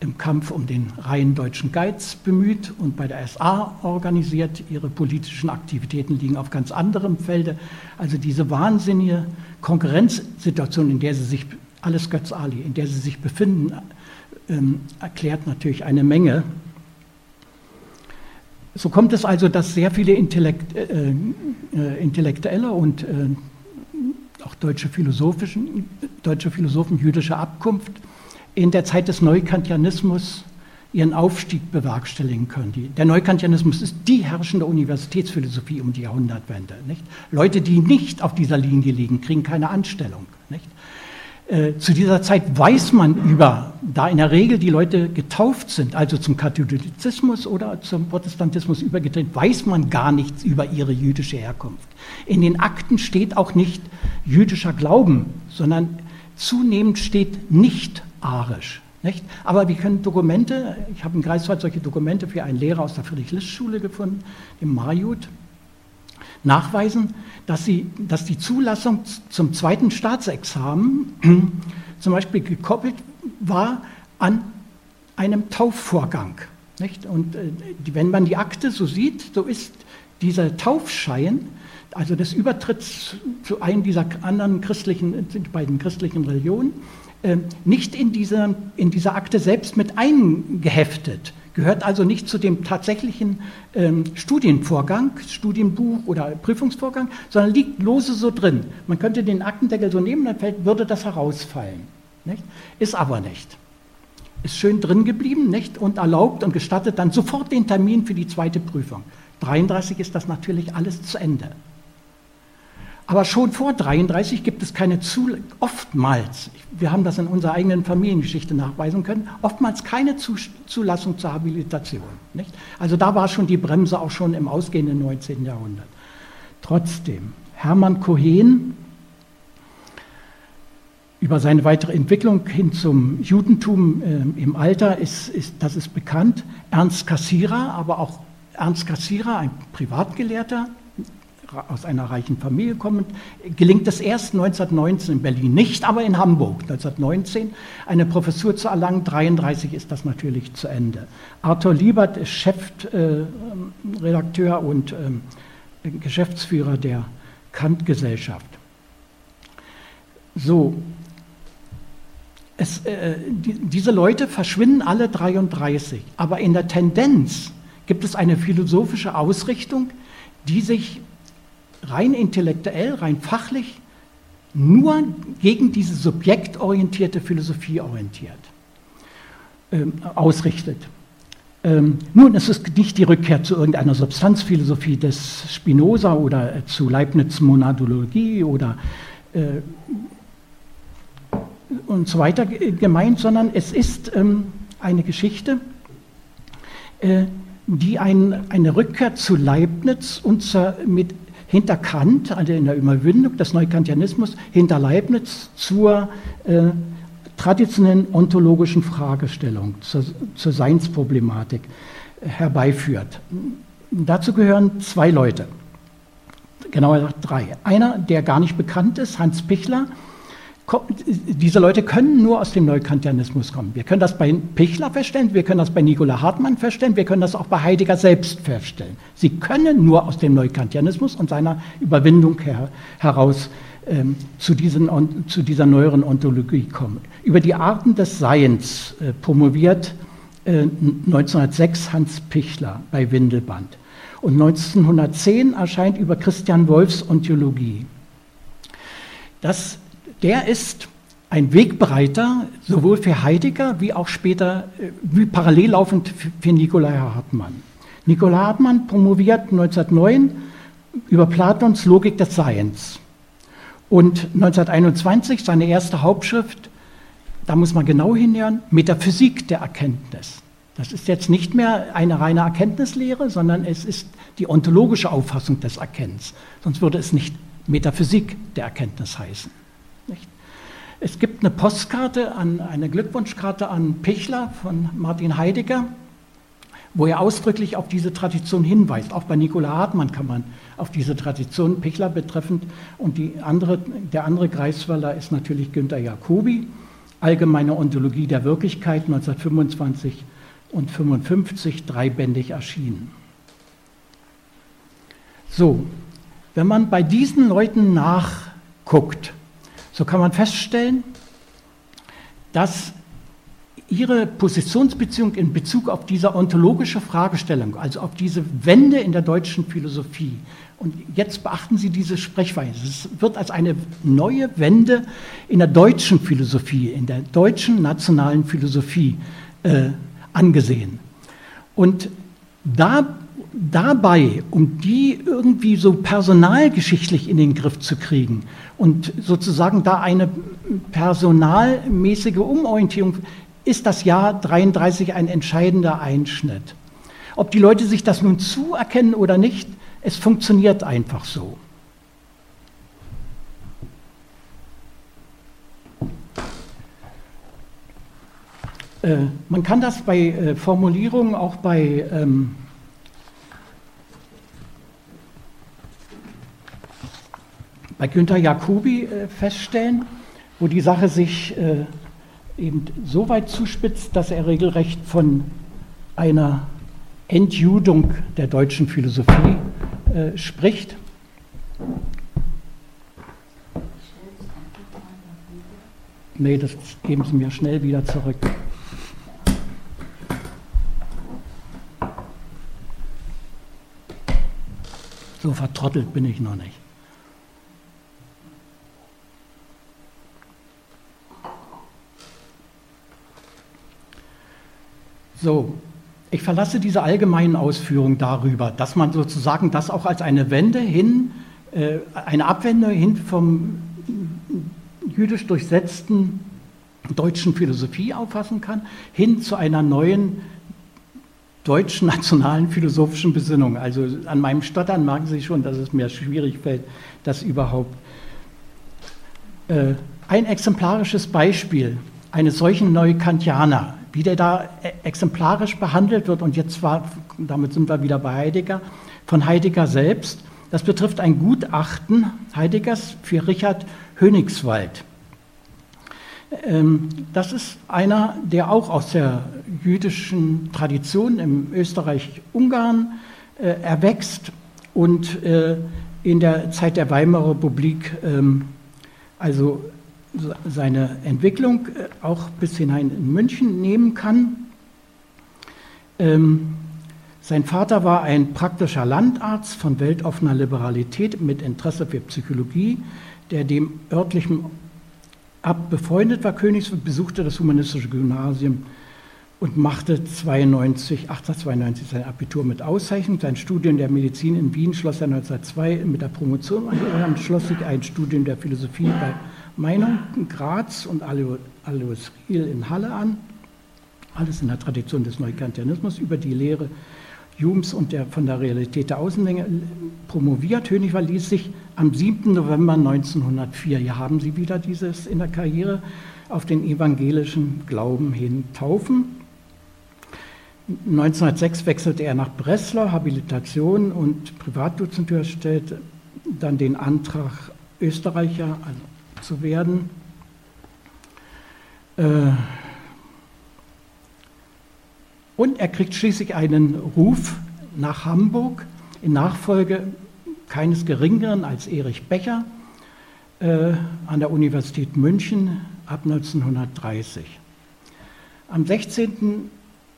im Kampf um den reinen deutschen Geiz bemüht und bei der SA organisiert. Ihre politischen Aktivitäten liegen auf ganz anderem Felde. Also diese wahnsinnige Konkurrenzsituation, in der sie sich, alles Götz Ali, in der sie sich befinden, ähm, erklärt natürlich eine Menge. So kommt es also, dass sehr viele Intellekt, äh, äh, Intellektuelle und äh, auch deutsche, deutsche Philosophen jüdischer Abkunft in der Zeit des Neukantianismus ihren Aufstieg bewerkstelligen können. Die, der Neukantianismus ist die herrschende Universitätsphilosophie um die Jahrhundertwende. Nicht? Leute, die nicht auf dieser Linie liegen, kriegen keine Anstellung. Äh, zu dieser Zeit weiß man über, da in der Regel die Leute getauft sind, also zum Katholizismus oder zum Protestantismus übergetreten, weiß man gar nichts über ihre jüdische Herkunft. In den Akten steht auch nicht jüdischer Glauben, sondern zunehmend steht nicht arisch. Nicht? Aber wir können Dokumente, ich habe in Greifswald solche Dokumente für einen Lehrer aus der Friedrich-List-Schule gefunden, dem Marjut, nachweisen, dass, sie, dass die Zulassung zum zweiten Staatsexamen (clears throat) zum Beispiel gekoppelt war an einem Taufvorgang. Nicht? Und äh, wenn man die Akte so sieht, so ist dieser Taufschein, also des Übertritts zu einem dieser anderen christlichen, beiden christlichen Religionen, nicht in dieser, in dieser Akte selbst mit eingeheftet, gehört also nicht zu dem tatsächlichen ähm, Studienvorgang, Studienbuch oder Prüfungsvorgang, sondern liegt lose so drin. Man könnte den Aktendeckel so nehmen, dann fällt, würde das herausfallen. Nicht? Ist aber nicht. Ist schön drin geblieben nicht? und erlaubt und gestattet dann sofort den Termin für die zweite Prüfung. 33 ist das natürlich alles zu Ende. Aber schon vor 33 gibt es keine Zul oftmals, wir haben das in unserer eigenen Familiengeschichte nachweisen können, oftmals keine Zulassung zur Habilitation. Nicht? Also da war schon die Bremse auch schon im ausgehenden 19. Jahrhundert. Trotzdem, Hermann Cohen über seine weitere Entwicklung hin zum Judentum äh, im Alter ist, ist, das ist bekannt. Ernst Cassirer, aber auch Ernst Cassirer, ein Privatgelehrter, aus einer reichen Familie kommend, gelingt es erst 1919 in Berlin, nicht aber in Hamburg 1919 eine Professur zu erlangen. 1933 ist das natürlich zu Ende. Arthur Liebert ist Chefredakteur äh, und äh, Geschäftsführer der Kant-Gesellschaft. So, es, äh, die, diese Leute verschwinden alle 33, aber in der Tendenz gibt es eine philosophische Ausrichtung, die sich rein intellektuell, rein fachlich nur gegen diese subjektorientierte Philosophie orientiert, ähm, ausrichtet. Ähm, nun, es ist nicht die Rückkehr zu irgendeiner Substanzphilosophie des Spinoza oder äh, zu Leibniz Monadologie oder äh, und so weiter gemeint, sondern es ist ähm, eine Geschichte, äh, die ein, eine Rückkehr zu Leibniz und zur, mit, hinter Kant, also in der Überwindung des Neukantianismus, hinter Leibniz zur äh, traditionellen ontologischen Fragestellung, zur, zur Seinsproblematik herbeiführt. Dazu gehören zwei Leute, genauer gesagt drei. Einer, der gar nicht bekannt ist, Hans Pichler, diese Leute können nur aus dem Neukantianismus kommen. Wir können das bei Pichler feststellen, wir können das bei Nikola Hartmann feststellen, wir können das auch bei Heidegger selbst feststellen. Sie können nur aus dem Neukantianismus und seiner Überwindung her, heraus ähm, zu, diesen, zu, dieser neueren Ontologie kommen. Über die Arten des Seiens äh, promoviert äh, 1906 Hans Pichler bei Windelband. Und 1910 erscheint über Christian Wolfs Ontologie. Das der ist ein Wegbereiter sowohl für Heidegger wie auch später äh, wie parallel laufend für Nikolai Hartmann. Nikolai Hartmann promoviert 1909 über Platons Logik des Seiens. Und 1921 seine erste Hauptschrift, da muss man genau hinhören, Metaphysik der Erkenntnis. Das ist jetzt nicht mehr eine reine Erkenntnislehre, sondern es ist die ontologische Auffassung des Erkennens. Sonst würde es nicht Metaphysik der Erkenntnis heißen. Nicht? Es gibt eine Postkarte, an, eine Glückwunschkarte an Pichler von Martin Heidegger, wo er ausdrücklich auf diese Tradition hinweist. Auch bei Nikola Hartmann kann man auf diese Tradition Pichler betreffend. Und andere, der andere Greifswaller ist natürlich Günter Jacobi, Allgemeine Ontologie der Wirklichkeit 1925 und 1955 dreibändig erschienen. So, wenn man bei diesen Leuten nachguckt, so kann man feststellen, dass ihre Positionsbeziehung in Bezug auf diese ontologische Fragestellung, also auf diese Wende in der deutschen Philosophie, und jetzt beachten Sie diese Sprechweise, es wird als eine neue Wende in der deutschen Philosophie, in der deutschen nationalen Philosophie äh, angesehen. Und da dabei, um die irgendwie so personalgeschichtlich in den Griff zu kriegen und sozusagen da eine personalmäßige Umorientierung, ist das Jahr 33 ein entscheidender Einschnitt. Ob die Leute sich das nun zuerkennen oder nicht, es funktioniert einfach so. Äh, man kann das bei äh, Formulierungen auch bei ähm, bei Günter Jacobi äh, feststellen, wo die Sache sich äh, eben so weit zuspitzt, dass er regelrecht von einer Entjudung der deutschen Philosophie äh, spricht. Nee, das geben Sie mir schnell wieder zurück. So vertrottelt bin ich noch nicht. So, ich verlasse diese allgemeinen Ausführungen darüber, dass man sozusagen das auch als eine Wende hin, äh, eine Abwende hin vom jüdisch durchsetzten deutschen Philosophie auffassen kann, hin zu einer neuen deutschen nationalen philosophischen Besinnung. Also an meinem Stottern merken Sie schon, dass es mir schwierig fällt, das überhaupt. Äh, ein exemplarisches Beispiel eines solchen Neukantianer wie der da e- exemplarisch behandelt wird, und jetzt war, damit sind wir wieder bei Heidegger, von Heidegger selbst. Das betrifft ein Gutachten Heideggers für Richard Hönigswald. Ähm, das ist einer, der auch aus der jüdischen Tradition im Österreich-Ungarn äh, erwächst und äh, in der Zeit der Weimarer Republik ähm, also seine Entwicklung äh, auch bis hinein in München nehmen kann. Ähm, sein Vater war ein praktischer Landarzt von weltoffener Liberalität mit Interesse für Psychologie, der dem örtlichen Abt befreundet war. Königs besuchte das humanistische Gymnasium und machte 92, 1892 sein Abitur mit Auszeichnung. Sein Studium der Medizin in Wien schloss er 1902 mit der Promotion an. Dann schloss sich ein Studium der Philosophie bei Meinung Graz und Alois Riel in Halle an, alles in der Tradition des Neukantianismus, über die Lehre Humes und der, von der Realität der Außenlänge promoviert. Hönigwald ließ sich am 7. November 1904, hier haben Sie wieder dieses in der Karriere, auf den evangelischen Glauben hin taufen. 1906 wechselte er nach Breslau, Habilitation und Privatdozentur stellte dann den Antrag, Österreicher zu werden. Äh, und er kriegt schließlich einen Ruf nach Hamburg in Nachfolge keines Geringeren als Erich Becher äh, an der Universität München ab 1930. Am 16.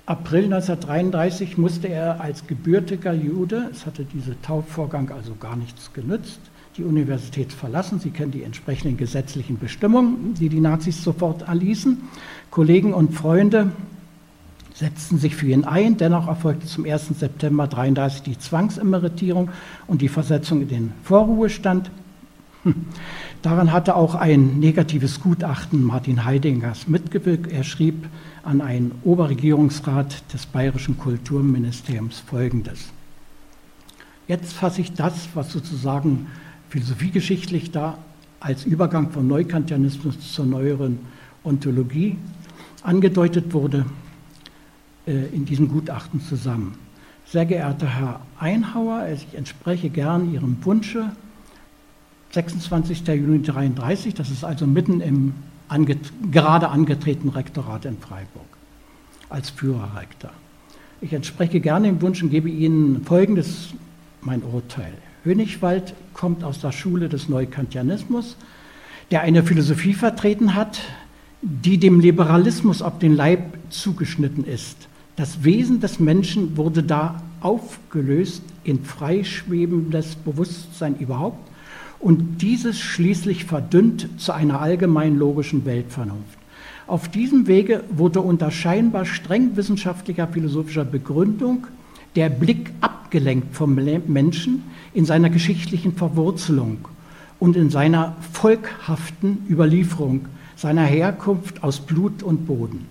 April 1933 musste er als gebürtiger Jude, es hatte dieser Taufvorgang also gar nichts genützt, die Universität verlassen. Sie kennen die entsprechenden gesetzlichen Bestimmungen, die die Nazis sofort erließen. Kollegen und Freunde setzten sich für ihn ein. Dennoch erfolgte zum 1. September 1933 die Zwangsemeritierung und die Versetzung in den Vorruhestand. Hm. Daran hatte auch ein negatives Gutachten Martin Heidingers mitgewirkt. Er schrieb an einen Oberregierungsrat des Bayerischen Kulturministeriums Folgendes. Jetzt fasse ich das, was sozusagen philosophiegeschichtlich da als Übergang vom Neukantianismus zur neueren Ontologie angedeutet wurde, äh, in diesem Gutachten zusammen. Sehr geehrter Herr Einhauer, ich entspreche gern Ihrem Wunsche, 26. Juni 1933, das ist also mitten im ange gerade angetretenen Rektorat in Freiburg als Führerrektor. Ich entspreche gerne dem Wunsch und gebe Ihnen folgendes mein Urteil. Hönigwald kommt aus der Schule des Neukantianismus, der eine Philosophie vertreten hat, die dem Liberalismus auf den Leib zugeschnitten ist. Das Wesen des Menschen wurde da aufgelöst in freischwebendes Bewusstsein überhaupt und dieses schließlich verdünnt zu einer allgemein logischen Weltvernunft. Auf diesem Wege wurde unter scheinbar streng wissenschaftlicher philosophischer Begründung der Blick abgelenkt vom Menschen in seiner geschichtlichen Verwurzelung und in seiner volkhaften Überlieferung seiner Herkunft aus Blut und Boden.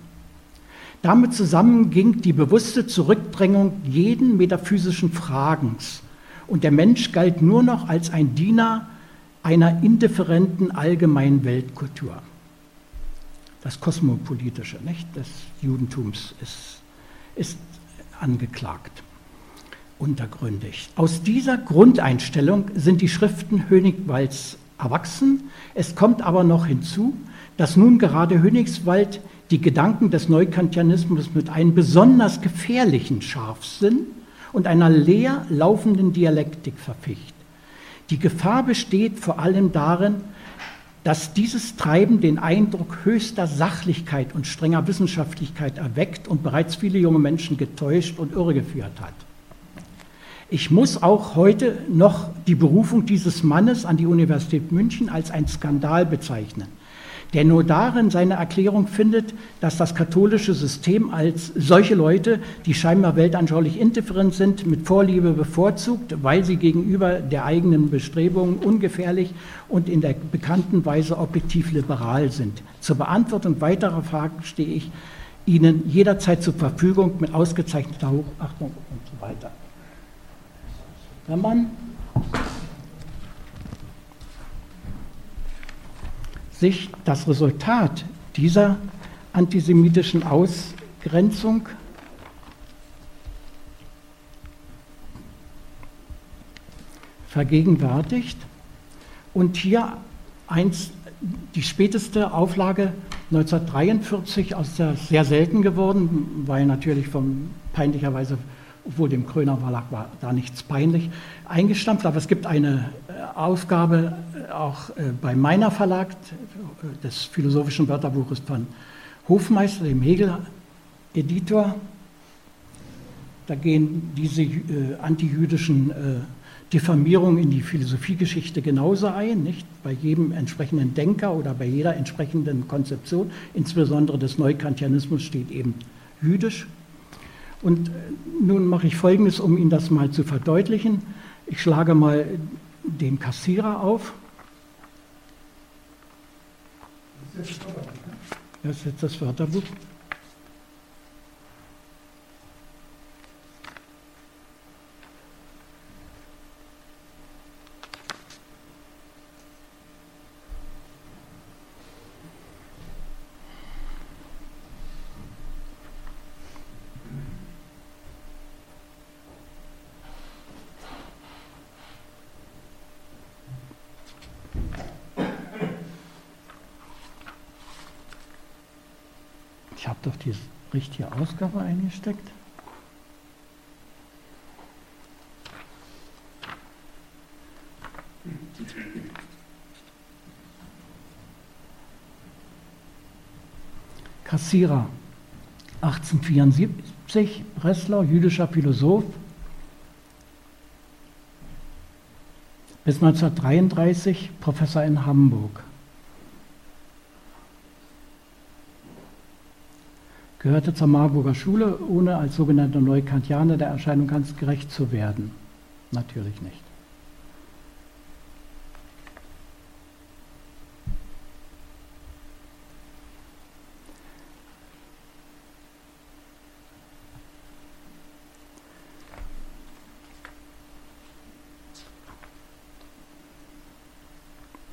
Damit zusammen ging die bewusste Zurückdrängung jeden metaphysischen Fragens und der Mensch galt nur noch als ein Diener einer indifferenten allgemeinen Weltkultur. Das Kosmopolitische nicht, des Judentums ist, ist angeklagt, untergründig. Aus dieser Grundeinstellung sind die Schriften Hönigwalds erwachsen. Es kommt aber noch hinzu, dass nun gerade Hönigswald die Gedanken des Neukantianismus mit einem besonders gefährlichen Scharfsinn und einer leer laufenden Dialektik verficht. Die Gefahr besteht vor allem darin, dass dieses Treiben den Eindruck höchster Sachlichkeit und strenger Wissenschaftlichkeit erweckt und bereits viele junge Menschen getäuscht und irregeführt hat. Ich muss auch heute noch die Berufung dieses Mannes an die Universität München als ein Skandal bezeichnen der nur darin seine Erklärung findet, dass das katholische System als solche Leute, die scheinbar weltanschaulich indifferent sind, mit Vorliebe bevorzugt, weil sie gegenüber der eigenen Bestrebungen ungefährlich und in der bekannten Weise objektiv liberal sind. Zur Beantwortung weiterer Fragen stehe ich Ihnen jederzeit zur Verfügung mit ausgezeichneter Hochachtung und so weiter. Wenn man sich das Resultat dieser antisemitischen Ausgrenzung vergegenwärtigt und hier eins, die späteste Auflage 1943 aus der sehr selten geworden, weil natürlich vom peinlicherweise obwohl dem Kröner Verlag war da nichts peinlich, eingestampft. Aber es gibt eine äh, Aufgabe äh, auch äh, bei meiner Verlag des philosophischen Wörterbuches von Hofmeister, dem Hegel-Editor. Da gehen diese antijüdischen Diffamierungen in die Philosophiegeschichte genauso ein, nicht? Bei jedem entsprechenden Denker oder bei jeder entsprechenden Konzeption, insbesondere des Neukantianismus, steht eben jüdisch und äh, nun mache ich Folgendes, um Ihnen das mal zu verdeutlichen. Ich schlage mal den Kassierer auf. Das ist jetzt das Wörterbuch. Ich habe doch die richtige Ausgabe eingesteckt. Kassierer, 1874, Breslau, jüdischer Philosoph. Bis 1933 Professor in Hamburg. Gehörte zur Marburger Schule, ohne als sogenannter Neukantianer der Erscheinung ganz gerecht zu werden. Natürlich nicht.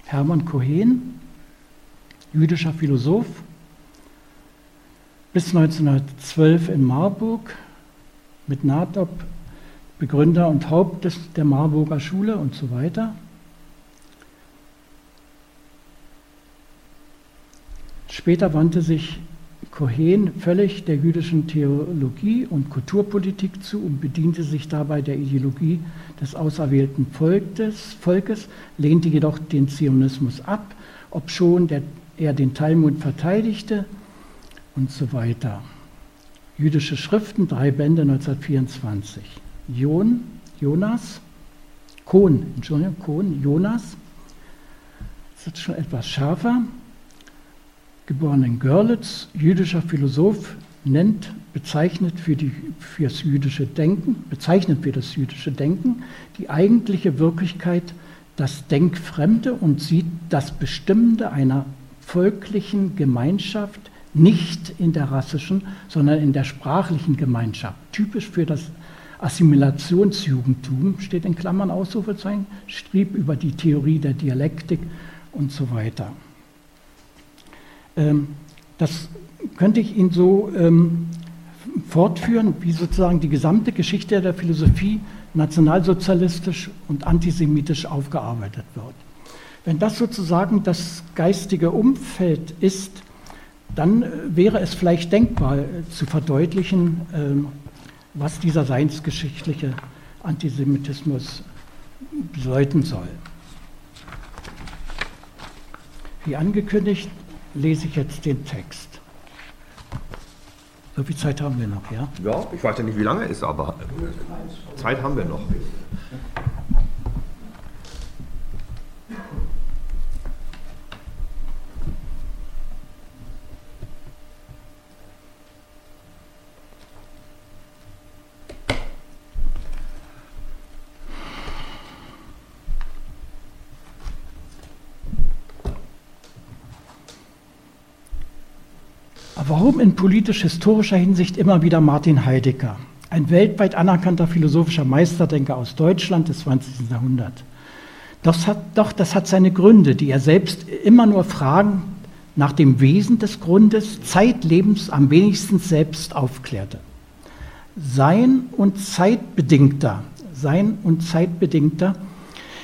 Hermann Cohen, jüdischer Philosoph, bis 1912 in Marburg mit Natop, Begründer und Haupt des, der Marburger Schule und so weiter. Später wandte sich Cohen völlig der jüdischen Theologie und Kulturpolitik zu und bediente sich dabei der Ideologie des auserwählten Volkes, Volkes lehnte jedoch den Zionismus ab, obschon der, er den Talmud verteidigte und so weiter. Jüdische Schriften, drei Bände 1924. Jon, Jonas, Kohn, Entschuldigung, Kohn, Jonas, das ist schon etwas schärfer, geboren in Görlitz, jüdischer Philosoph, nennt, bezeichnet für, die, für das jüdische Denken, bezeichnet für das jüdische Denken die eigentliche Wirklichkeit, das Denkfremde und sieht das Bestimmende einer volklichen Gemeinschaft nicht in der rassischen, sondern in der sprachlichen Gemeinschaft. Typisch für das Assimilationsjugendtum, steht in Klammern Ausrufezeichen, schrieb über die Theorie der Dialektik und so weiter. Ähm, das könnte ich Ihnen so ähm, fortführen, wie sozusagen die gesamte Geschichte der Philosophie nationalsozialistisch und antisemitisch aufgearbeitet wird. Wenn das sozusagen das geistige Umfeld ist, dann äh, wäre es vielleicht denkbar äh, zu verdeutlichen, ähm, was dieser seinsgeschichtliche Antisemitismus bedeuten soll. Wie angekündigt, lese ich jetzt den Text. So viel Zeit haben wir noch, ja? Ja, ich weiß ja nicht, wie lange es ist, aber Zeit haben wir noch. Warum in politisch-historischer Hinsicht immer wieder Martin Heidegger, ein weltweit anerkannter philosophischer Meisterdenker aus Deutschland des 20. Jahrhunderts? Das hat, doch das hat seine Gründe, die er selbst immer nur Fragen nach dem Wesen des Grundes zeitlebens am wenigsten selbst aufklärte. Sein und zeitbedingter, sein und zeitbedingter,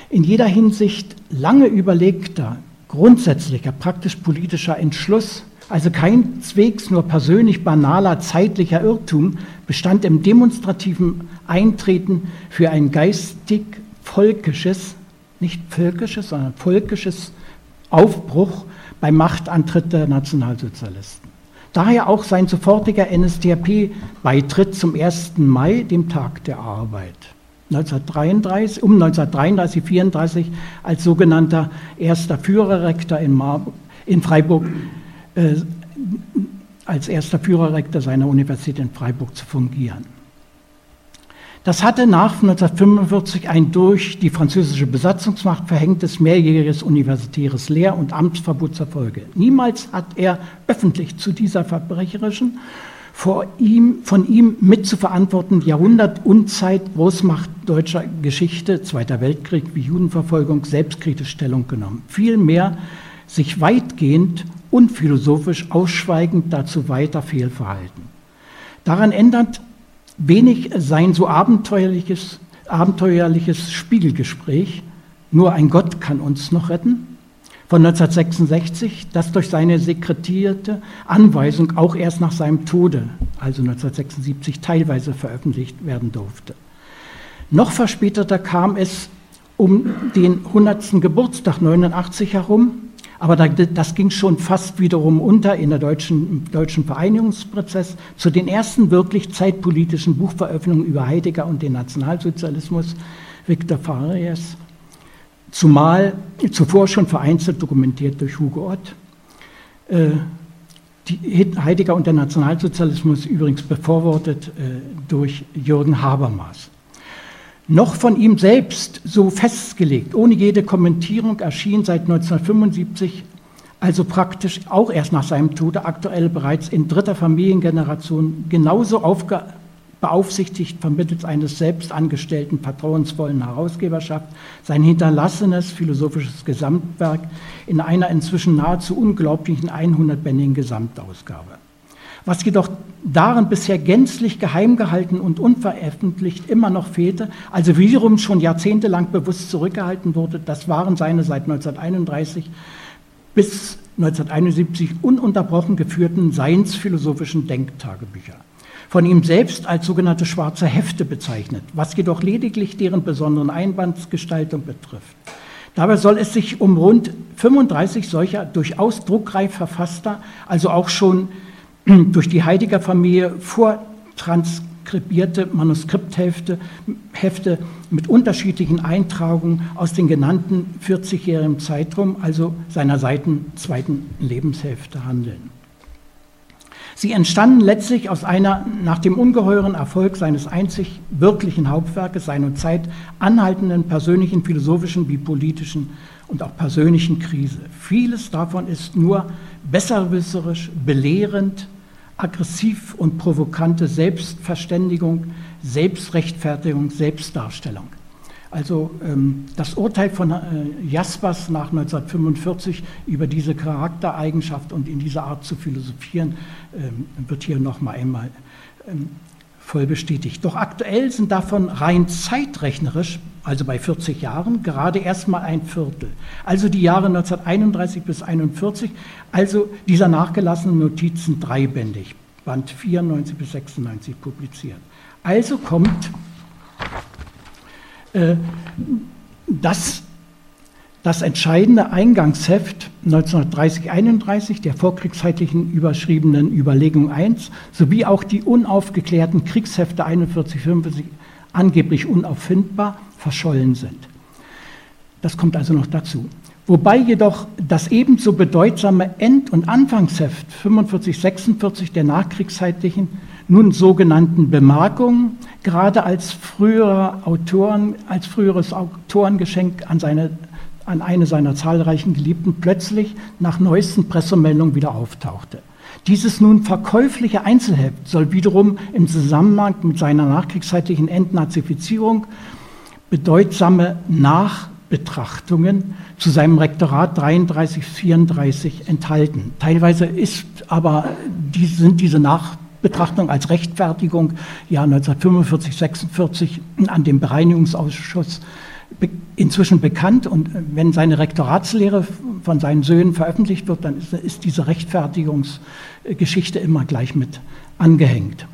in jeder Hinsicht lange überlegter, grundsätzlicher, praktisch politischer Entschluss also keineswegs nur persönlich banaler zeitlicher Irrtum, bestand im demonstrativen Eintreten für ein geistig volkisches, nicht völkisches, sondern volkisches Aufbruch beim Machtantritt der Nationalsozialisten. Daher auch sein sofortiger NSDAP-Beitritt zum 1. Mai, dem Tag der Arbeit. 1933, um 1933, 1934 als sogenannter erster Führerrektor in, Mar in Freiburg als erster Führerrektor seiner Universität in Freiburg zu fungieren. Das hatte nach 1945 ein durch die französische Besatzungsmacht verhängtes mehrjähriges universitäres Lehr- und Amtsverbot zur Folge. Niemals hat er öffentlich zu dieser verbrecherischen, vor ihm, von ihm mit zu verantworten Jahrhundertunzeit Großmacht deutscher Geschichte, Zweiter Weltkrieg wie Judenverfolgung, selbstkritisch Stellung genommen. Vielmehr sich weitgehend unphilosophisch ausschweigend dazu weiter fehlverhalten. Daran ändert wenig sein so abenteuerliches, abenteuerliches Spiegelgespräch, nur ein Gott kann uns noch retten, von 1966, das durch seine sekretierte Anweisung auch erst nach seinem Tode, also 1976, teilweise veröffentlicht werden durfte. Noch verspäteter kam es um den 100. Geburtstag 89 herum, aber das ging schon fast wiederum unter in der deutschen, deutschen Vereinigungsprozess. Zu den ersten wirklich zeitpolitischen Buchveröffentlichungen über Heidegger und den Nationalsozialismus, Victor Farias, zumal zuvor schon vereinzelt dokumentiert durch Hugo Ott. Äh, Heidegger und der Nationalsozialismus übrigens bevorwortet äh, durch Jürgen Habermas noch von ihm selbst so festgelegt, ohne jede Kommentierung, erschien seit 1975, also praktisch auch erst nach seinem Tode, aktuell bereits in dritter Familiengeneration, genauso beaufsichtigt vermittels eines selbstangestellten, vertrauensvollen Herausgeberschaft, sein hinterlassenes philosophisches Gesamtwerk in einer inzwischen nahezu unglaublichen 100-bändigen Gesamtausgabe. Was jedoch darin bisher gänzlich geheim gehalten und unveröffentlicht immer noch fehlte, also wiederum schon jahrzehntelang bewusst zurückgehalten wurde, das waren seine seit 1931 bis 1971 ununterbrochen geführten seinsphilosophischen Denktagebücher. Von ihm selbst als sogenannte schwarze Hefte bezeichnet, was jedoch lediglich deren besonderen Einbandsgestaltung betrifft. Dabei soll es sich um rund 35 solcher durchaus druckreif verfasster, also auch schon (clears throat) durch die Heidegger-Familie vortranskribierte Manuskripthefte Hefte mit unterschiedlichen Eintragungen aus den genannten 40-jährigen Zeitraum, also seiner Seiten zweiten Lebenshälfte handeln. Sie entstanden letztlich aus einer nach dem ungeheuren Erfolg seines einzig wirklichen Hauptwerkes seiner Zeit anhaltenden persönlichen, philosophischen wie politischen und auch persönlichen Krise. Vieles davon ist nur besserwisserisch, belehrend, aggressiv und provokante Selbstverständigung, Selbstrechtfertigung, Selbstdarstellung. Also ähm, das Urteil von äh, Jaspers nach 1945 über diese Charaktereigenschaft und in dieser Art zu philosophieren ähm, wird hier noch mal einmal ähm, voll bestätigt. Doch aktuell sind davon rein zeitrechnerisch, also bei 40 Jahren, gerade erst mal ein Viertel. Also die Jahre 1931 bis 1941, also dieser nachgelassenen Notizen dreibändig, Band 94 bis 96 publiziert. Also kommt äh, das das entscheidende Eingangsheft 1930-31 der vorkriegszeitlichen überschriebenen Überlegung 1 sowie auch die unaufgeklärten Kriegshefte 41-45 angeblich unauffindbar verschollen sind. Das kommt also noch dazu. Wobei jedoch das ebenso bedeutsame End- und Anfangsheft 45-46 der nachkriegszeitlichen nun sogenannten Bemerkungen gerade als frühere Autoren, als früheres Autorengeschenk an seine an eine seiner zahlreichen Geliebten plötzlich nach neuesten Pressemeldungen wieder auftauchte. Dieses nun verkäufliche Einzelheft soll wiederum im Zusammenhang mit seiner nachkriegszeitlichen Entnazifizierung bedeutsame Nachbetrachtungen zu seinem Rektorat 33-34 enthalten. Teilweise ist aber die, sind diese Nachbetrachtungen als Rechtfertigung ja 1945, 46 an dem Bereinigungsausschuss inzwischen bekannt und äh, wenn seine Rektoratslehre von seinen Söhnen veröffentlicht wird, dann ist, diese Rechtfertigungsgeschichte immer gleich mit angehängt.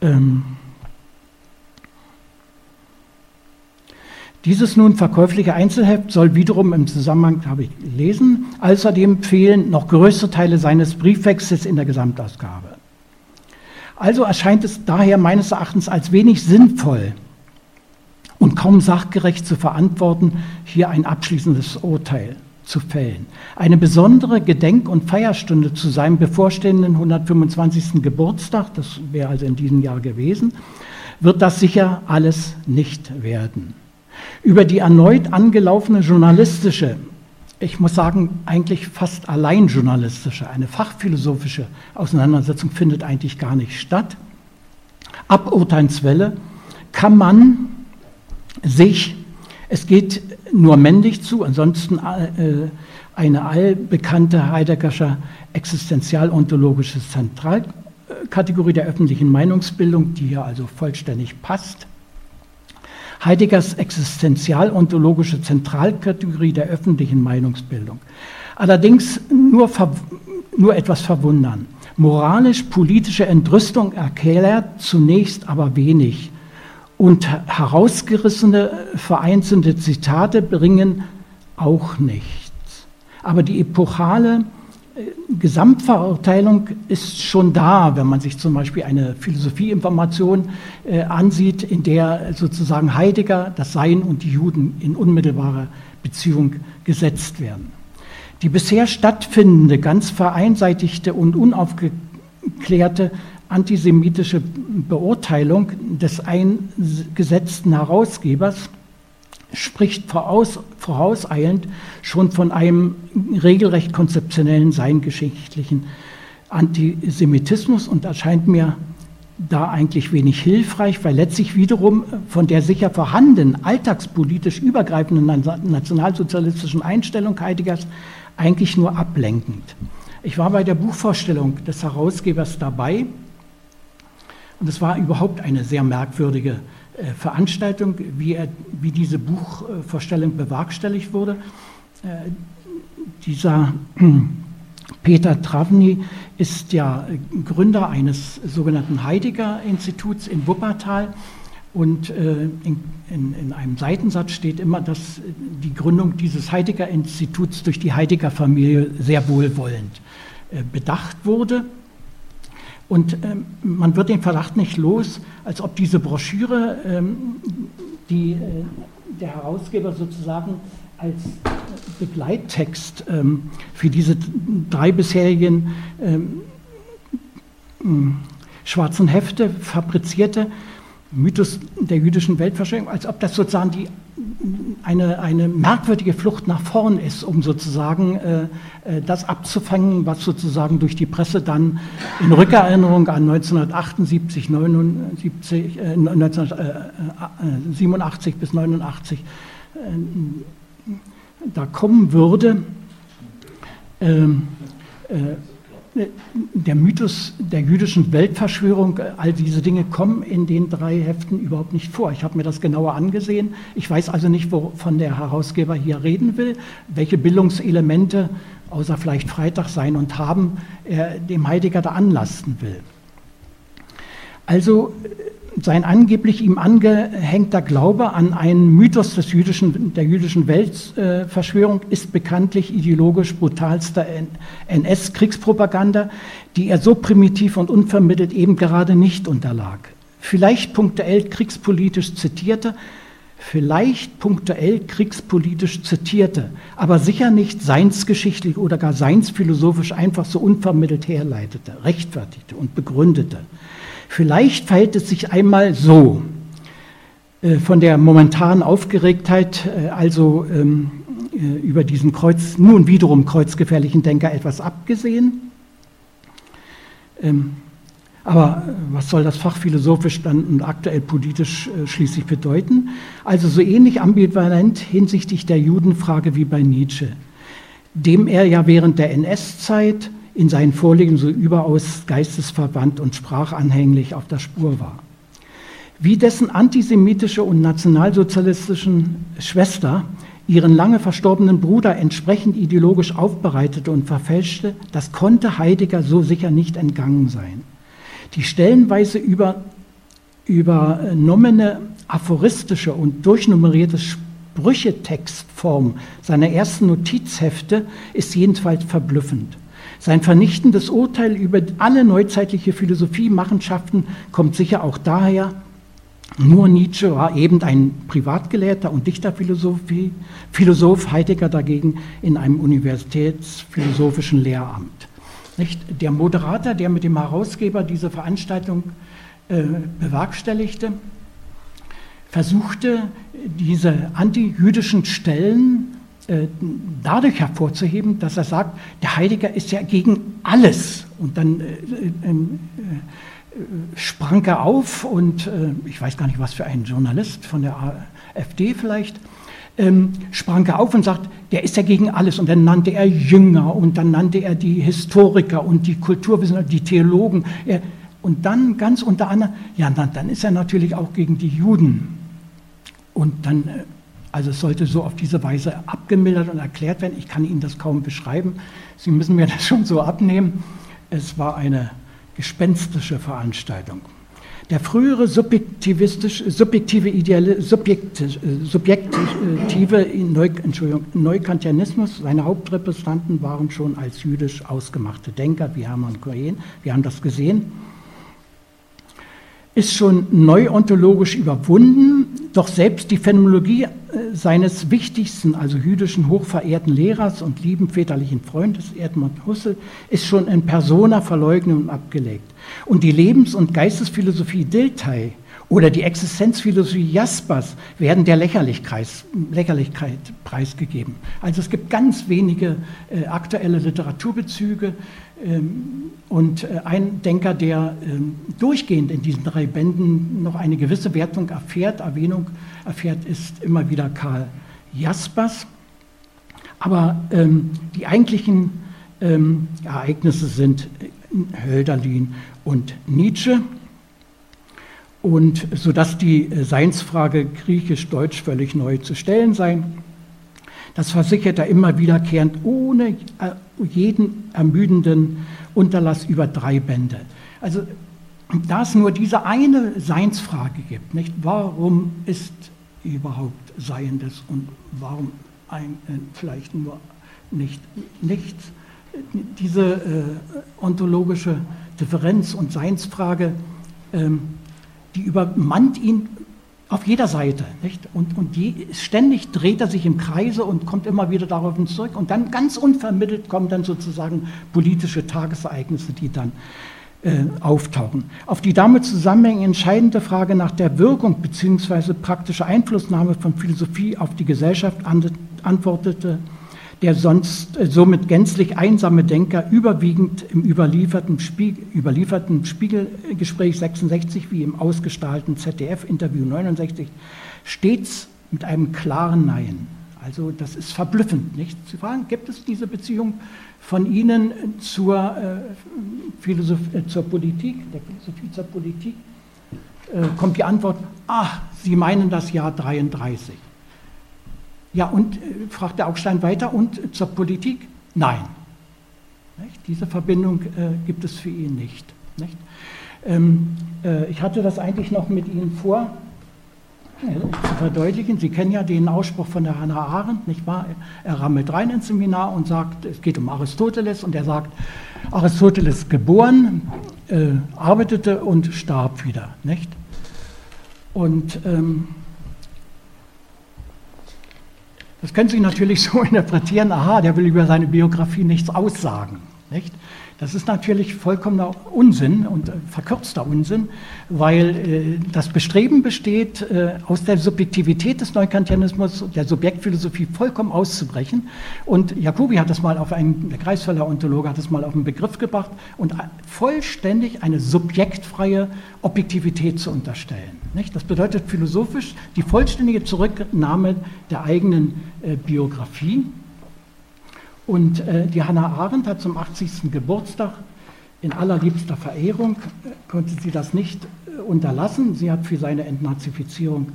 Ähm Dieses nun verkäufliche Einzelheft soll wiederum im Zusammenhang, habe ich gelesen, außerdem fehlen noch größere Teile seines Briefwechsels in der Gesamtausgabe. Also erscheint es daher meines Erachtens als wenig sinnvoll, und kaum sachgerecht zu verantworten, hier ein abschließendes Urteil zu fällen. Eine besondere Gedenk- und Feierstunde zu seinem bevorstehenden 125. Geburtstag, das wäre also in diesem Jahr gewesen, wird das sicher alles nicht werden. Über die erneut angelaufene journalistische, ich muss sagen, eigentlich fast allein journalistische, eine fachphilosophische Auseinandersetzung findet eigentlich gar nicht statt. Aburteilswelle kann man sich, es geht nur männlich zu, ansonsten äh, eine allbekannte Heideggersche existenzialontologische Zentralkategorie der öffentlichen Meinungsbildung, die hier also vollständig passt. Heideggers existenzialontologische Zentralkategorie der öffentlichen Meinungsbildung. Allerdings nur, nur etwas verwundern. Moralisch-politische Entrüstung erklärt zunächst aber wenig und herausgerissene, vereinzelte Zitate bringen auch nichts. Aber die epochale äh, Gesamtverurteilung ist schon da, wenn man sich zum Beispiel eine Philosophieinformation äh, ansieht, in der sozusagen Heidegger, das Sein und die Juden in unmittelbare Beziehung gesetzt werden. Die bisher stattfindende, ganz vereinseitigte und unaufgeklärte antisemitische Beurteilung des eingesetzten Herausgebers spricht voraus, vorauseilend schon von einem regelrecht konzeptionellen seingeschichtlichen Antisemitismus und erscheint mir da eigentlich wenig hilfreich, weil letztlich wiederum von der sicher vorhandenen alltagspolitisch übergreifenden nationalsozialistischen Einstellung Heideggers eigentlich nur ablenkend. Ich war bei der Buchvorstellung des Herausgebers dabei und es war überhaupt eine sehr merkwürdige äh, Veranstaltung, wie, er, wie diese Buchvorstellung bewerkstelligt wurde. Äh, dieser (clears throat) Peter Travny ist ja Gründer eines sogenannten Heidegger-Instituts in Wuppertal. Und äh, in, in, in, einem Seitensatz steht immer, dass die Gründung dieses Heidegger-Instituts durch die Heidegger-Familie sehr wohlwollend bedacht wurde. Und ähm, man wird den Verdacht nicht los, als ob diese Broschüre, ähm, die äh, der Herausgeber sozusagen als Begleittext ähm, für diese drei bisherigen ähm, schwarzen Hefte fabrizierte, Mythos der jüdischen Weltverschwörung, als ob das sozusagen die, eine, eine merkwürdige Flucht nach vorn ist, um sozusagen äh, äh das abzufangen, was sozusagen durch die Presse dann in Rückerinnerung an 1978, 79, äh, 1987 bis 89 äh, da kommen würde. Ähm, äh, der Mythos der jüdischen Weltverschwörung, all diese Dinge kommen in den drei Heften überhaupt nicht vor. Ich habe mir das genauer angesehen. Ich weiß also nicht, wovon der Herausgeber hier reden will, welche Bildungselemente, außer vielleicht Freitag sein und haben, er dem Heidegger da anlasten will. Also sein angeblich ihm angehängter Glaube an einen Mythos des jüdischen, der jüdischen Weltverschwörung ist bekanntlich ideologisch brutalster NS-Kriegspropaganda, die er so primitiv und unvermittelt eben gerade nicht unterlag. Vielleicht punktuell kriegspolitisch zitierte, vielleicht punktuell kriegspolitisch zitierte, aber sicher nicht seinsgeschichtlich oder gar seinsphilosophisch einfach so unvermittelt herleitete, rechtfertigte und begründete. Vielleicht verhält es sich einmal so, äh, von der momentanen Aufgeregtheit, äh, also ähm, äh, über diesen Kreuz, nun wiederum kreuzgefährlichen Denker etwas abgesehen. Ähm, aber was soll das fachphilosophisch dann und aktuell politisch schließlich bedeuten? Also so ähnlich ambivalent hinsichtlich der Judenfrage wie bei Nietzsche, dem er ja während der NS-Zeit in seinen Vorlegen so überaus geistesverwandt und sprachanhänglich auf der Spur war. Wie dessen antisemitische und nationalsozialistischen Schwester ihren lange verstorbenen Bruder entsprechend ideologisch aufbereitete und verfälschte, das konnte Heidegger so sicher nicht entgangen sein. Die stellenweise über, übernommene aphoristische und durchnummerierte Sprüchetextform seiner ersten Notizhefte ist jedenfalls verblüffend. Sein vernichtendes Urteil über alle neuzeitliche Philosophiemachenschaften kommt sicher auch daher, Nur Nietzsche war eben ein Privatgelehrter und Dichterphilosoph, Philosoph Heidegger dagegen in einem universitätsphilosophischen Lehramt. Nicht? Der Moderator, der mit dem Herausgeber diese Veranstaltung äh, bewerkstelligte, versuchte diese antijüdischen Stellen dadurch hervorzuheben, dass er sagt, der Heidegger ist ja gegen alles. Und dann äh, ähm, äh, sprang er auf und äh, ich weiß gar nicht, was für ein Journalist von der AfD vielleicht, ähm, sprang er auf und sagt, der ist ja gegen alles. Und dann nannte er Jünger und dann nannte er die Historiker und die Kulturwissenschaftler, die Theologen. Er, und dann ganz unter anderem, ja, dann, dann ist er natürlich auch gegen die Juden. Und dann, äh, also es sollte so auf diese Weise abgemildert und erklärt werden. Ich kann Ihnen das kaum beschreiben. Sie müssen mir (laughs) das schon so abnehmen. Es war eine gespenstische Veranstaltung. Der frühere subjektive, ideale, subjekt, subjektive Neu, Neukantianismus, seine Hauptrepräsentanten waren schon als jüdisch ausgemachte Denker wie Hermann Cohen, wir haben das gesehen, ist schon neuontologisch überwunden, doch selbst die Phänomenologie äh, seines wichtigsten, also jüdischen hochverehrten Lehrers und lieben väterlichen Freundes Edmund Husserl ist schon in persona verleugnet und abgelegt. Und die Lebens- und Geistesphilosophie Dilthey oder die Existenzphilosophie Jaspers werden der Lächerlichkeit, preisgegeben. Also es gibt ganz wenige äh, aktuelle Literaturbezüge ähm, und äh, ein Denker, der ähm, durchgehend in diesen drei Bänden noch eine gewisse Wertung erfährt, Erwähnung erfährt, ist immer wieder Karl Jaspers. Aber ähm, die eigentlichen ähm, Ereignisse sind Hölderlin und Nietzsche und sodass die äh, Seinsfrage griechisch-deutsch völlig neu zu stellen sei. Das versichert er immer wiederkehrend, ohne äh, jeden ermüdenden Unterlass über drei Bände. Also, da es nur diese eine Seinsfrage gibt, nicht? warum ist überhaupt Seiendes und warum ein, äh, vielleicht nur nicht, nichts, diese äh, ontologische Differenz und Seinsfrage ähm, die übermannt ihn auf jeder Seite. Nicht? Und, und die, ständig dreht er sich im Kreise und kommt immer wieder darauf zurück. Und dann ganz unvermittelt kommen dann sozusagen politische Tagesereignisse, die dann äh, auftauchen. Auf die damit zusammenhängende entscheidende Frage nach der Wirkung bzw. praktische Einflussnahme von Philosophie auf die Gesellschaft antwortete der sonst äh, somit gänzlich einsame Denker überwiegend im überlieferten, Spiegel, überlieferten Spiegelgespräch 66 wie im ausgestrahlten ZDF-Interview 69 stets mit einem klaren Nein. Also das ist verblüffend, nicht? zu fragen, gibt es diese Beziehung von Ihnen zur, äh, Philosophie, äh, zur Politik, der Philosophie zur Politik? Äh, kommt die Antwort, ach, Sie meinen das Jahr 33. Ja, und äh, fragt der Augstein weiter, und zur Politik? Nein. Nicht? Diese Verbindung äh, gibt es für ihn nicht. nicht? Ähm, äh, ich hatte das eigentlich noch mit Ihnen vor äh, zu verdeutlichen. Sie kennen ja den Ausspruch von der Hannah Arendt, nicht wahr? Er rammelt rein ins Seminar und sagt, es geht um Aristoteles und er sagt, Aristoteles geboren, äh, arbeitete und starb wieder, nicht? Und ähm, das können Sie natürlich so (laughs) interpretieren, aha, der will über seine Biografie nichts aussagen. Nicht? Das ist natürlich vollkommener Unsinn und äh, verkürzter Unsinn, weil äh, das Bestreben besteht, äh, aus der Subjektivität des Neukantianismus, der Subjektphilosophie vollkommen auszubrechen. Und Jacobi hat das mal auf einen, der Kreisfelder Ontologe hat das mal auf einen Begriff gebracht und vollständig eine subjektfreie Objektivität zu unterstellen. Nicht? Das bedeutet philosophisch die vollständige Zurücknahme der eigenen äh, Biografie und äh, die Hannah Arendt hat zum 80. Geburtstag in allerliebster Verehrung, äh, konnte sie das nicht äh, unterlassen. Sie hat für seine Entnazifizierung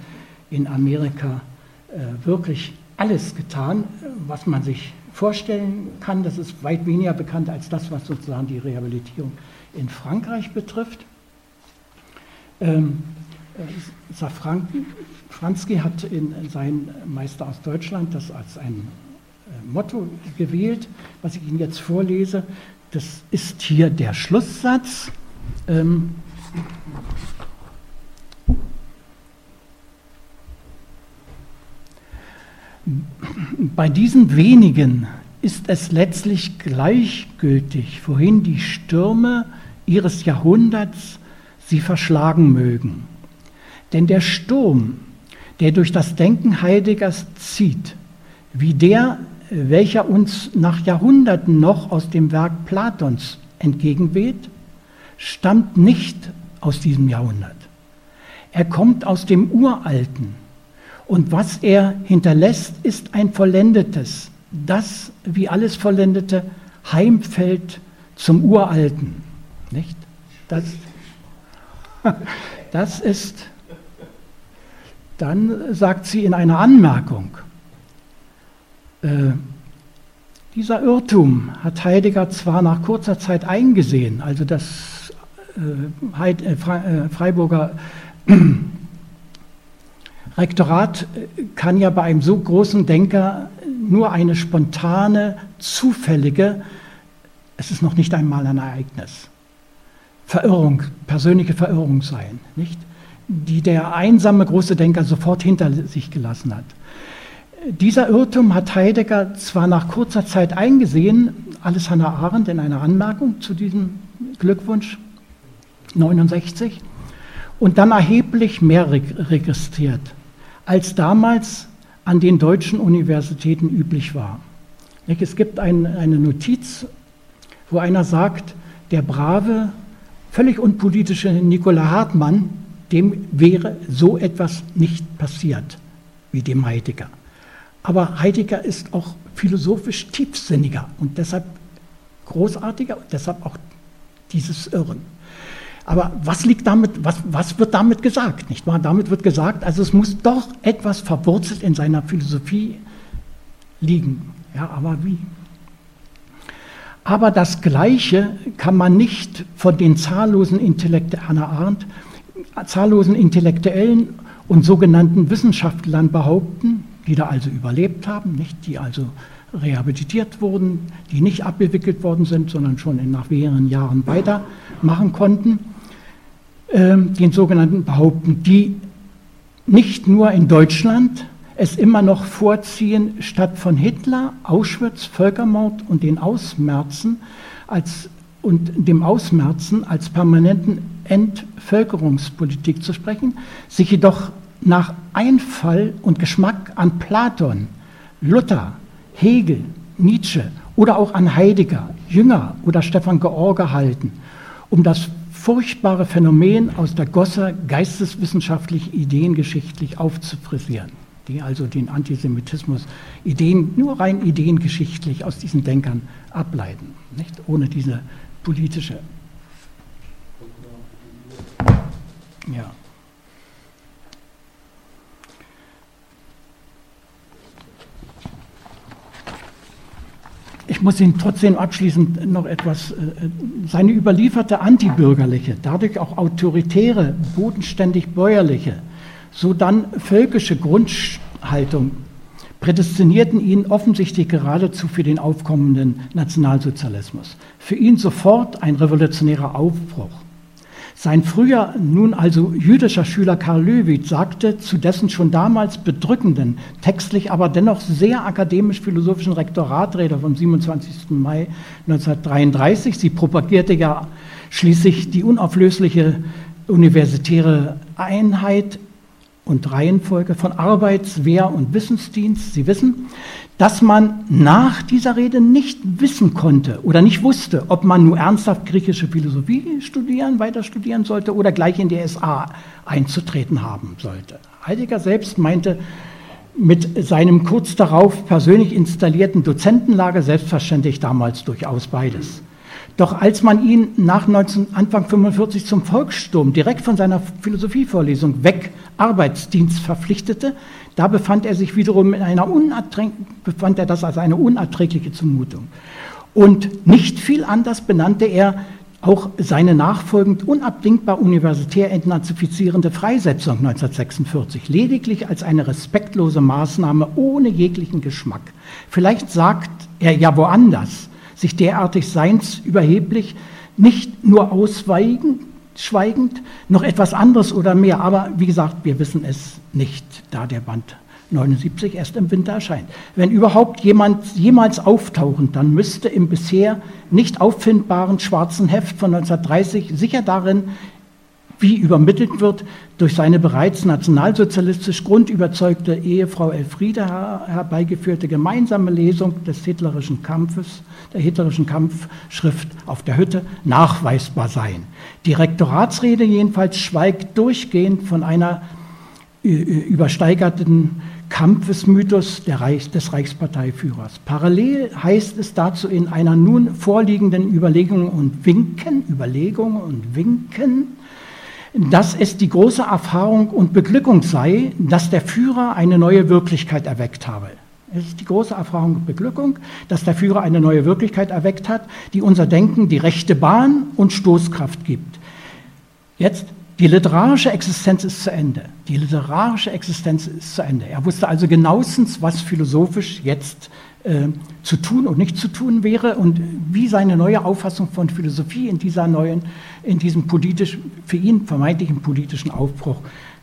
in Amerika äh, wirklich alles getan, äh, was man sich vorstellen kann. Das ist weit weniger bekannt als das, was sozusagen die Rehabilitierung in Frankreich betrifft. Ähm, äh, Franski hat in sein Meister aus Deutschland das als ein äh, Motto gewählt, was ich Ihnen jetzt vorlese. Das ist hier der Schlusssatz. Ähm, bei diesen wenigen ist es letztlich gleichgültig, wohin die Stürme ihres Jahrhunderts sie verschlagen mögen. Denn der Sturm, der durch das Denken Heideggers zieht, wie der, welcher uns nach Jahrhunderten noch aus dem Werk Platons entgegenweht, stammt nicht aus diesem Jahrhundert. Er kommt aus dem Uralten. Und was er hinterlässt, ist ein vollendetes, das, wie alles Vollendete, heimfällt zum Uralten. Nicht? Das, (laughs) das ist, dann sagt sie in einer Anmerkung, äh, dieser Irrtum hat Heidegger zwar nach kurzer Zeit eingesehen, also das äh, Heid, äh, äh Freiburger (clears throat) Rektorat kann ja bei einem so großen Denker nur eine spontane, zufällige, es ist noch nicht einmal ein Ereignis, Verirrung, persönliche Verirrung sein, nicht? Die der einsame große Denker sofort hinter sich gelassen hat. Dieser Irrtum hat Heidegger zwar nach kurzer Zeit eingesehen, alles Hannah Arendt in einer Anmerkung zu diesem Glückwunsch 69, und dann erheblich mehr registriert, als damals an den deutschen Universitäten üblich war. Es gibt eine Notiz, wo einer sagt, der brave, völlig unpolitische Nikola Hartmann, dem wäre so etwas nicht passiert wie dem Heidegger. Aber Heidegger ist auch philosophisch tiefsinniger und deshalb großartiger und deshalb auch dieses Irren. Aber was liegt damit, was, was wird damit gesagt? Nicht wahr? Damit wird gesagt, also es muss doch etwas verwurzelt in seiner Philosophie liegen. Ja, aber wie? Aber das Gleiche kann man nicht von den zahllosen Intellekte Hannah Arendt, zahllosen Intellektuellen und sogenannten Wissenschaftlern behaupten, die da also überlebt haben, nicht, die also rehabilitiert wurden, die nicht abgewickelt worden sind, sondern schon in nach mehreren Jahren weitermachen konnten, äh, den sogenannten behaupten, die nicht nur in Deutschland es immer noch vorziehen, statt von Hitler, Auschwitz, Völkermord und den Ausmerzen als, und dem Ausmerzen als permanenten Entvölkerungspolitik zu sprechen, sich jedoch nach Einfall und Geschmack an Platon, Luther, Hegel, Nietzsche oder auch an Heidegger, Jünger oder Stefan George halten, um das furchtbare Phänomen aus der Gosse geisteswissenschaftlich ideengeschichtlich aufzufrisieren, die also den Antisemitismus Ideen, nur rein ideengeschichtlich aus diesen Denkern ableiten, nicht? ohne diese politische. Ja. Ich muss Ihnen trotzdem abschließend noch etwas, äh, seine überlieferte antibürgerliche, dadurch auch autoritäre, bodenständig bäuerliche, so dann völkische Grundhaltung prädestinierten ihn offensichtlich geradezu für den aufkommenden Nationalsozialismus. Für ihn sofort ein revolutionärer Aufbruch. Sein früher, nun also jüdischer Schüler Karl Löwitz sagte zu dessen schon damals bedrückenden, textlich aber dennoch sehr akademisch-philosophischen Rektoratrede vom 27. Mai 1933, sie propagierte ja schließlich die unauflösliche universitäre Einheit und Reihenfolge von Arbeits-, Wehr- und Wissensdienst. Sie wissen, dass man nach dieser Rede nicht wissen konnte oder nicht wusste, ob man nur ernsthaft griechische Philosophie studieren, weiter studieren sollte oder gleich in die SA einzutreten haben sollte. Heidegger selbst meinte mit seinem kurz darauf persönlich installierten Dozentenlager selbstverständlich damals durchaus beides. Doch als man ihn nach 19, Anfang 45 zum Volkssturm direkt von seiner Philosophievorlesung weg Arbeitsdienst verpflichtete, da befand er sich wiederum in einer befand er das als eine unerträgliche Zumutung. Und nicht viel anders benannte er auch seine nachfolgend unabdingbar universitär entnazifizierende Freisetzung 1946 lediglich als eine respektlose Maßnahme ohne jeglichen Geschmack. Vielleicht sagt er ja woanders, sich derartig seins überheblich, nicht nur ausweigen, schweigend, noch etwas anderes oder mehr. Aber wie gesagt, wir wissen es nicht, da der Band 79 erst im Winter erscheint. Wenn überhaupt jemand jemals auftauchen, dann müsste im bisher nicht auffindbaren schwarzen Heft von 1930 sicher darin wie übermittelt wird durch seine bereits nationalsozialistisch grundüberzeugte Ehefrau Elfriede herbeigeführte gemeinsame Lesung des hitlerischen Kampfes, der hitlerischen Kampfschrift auf der Hütte nachweisbar sein. Die Rektoratsrede jedenfalls schweigt durchgehend von einer übersteigerten Kampfesmythos Reich, des Reichsparteiführers. Parallel heißt es dazu in einer nun vorliegenden Überlegung und Winken, Überlegung und Winken, dass es die große Erfahrung und Beglückung sei, dass der Führer eine neue Wirklichkeit erweckt habe. Es ist die große Erfahrung und Beglückung, dass der Führer eine neue Wirklichkeit erweckt hat, die unser Denken die rechte Bahn und Stoßkraft gibt. Jetzt, die literarische Existenz ist zu Ende. Die literarische Existenz ist zu Ende. Er wusste also genauestens, was philosophisch jetzt äh, zu tun und nicht zu tun wäre und wie seine neue Auffassung von Philosophie in dieser neuen, in diesem politisch, für ihn vermeintlichen politischen Aufbruch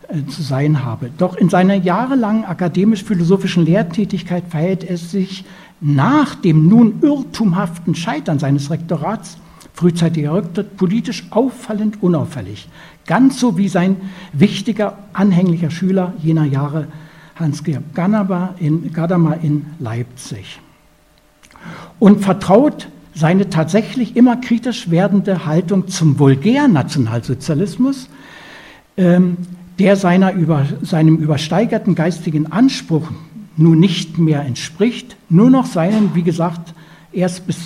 äh, zu sein habe. Doch in seiner jahrelangen akademisch-philosophischen Lehrtätigkeit verhält es sich nach dem nun irrtumhaften Scheitern seines Rektorats frühzeitiger Rücktritt politisch auffallend unauffällig. Ganz so wie sein wichtiger, anhänglicher Schüler jener Jahre Hans-Georg Gadamer in, Leipzig. Und vertraut seine tatsächlich immer kritisch werdende Haltung zum Vulgärnationalsozialismus, ähm, der seiner über, seinem übersteigerten geistigen Anspruch nun nicht mehr entspricht, nur noch seinen, wie gesagt, erst bis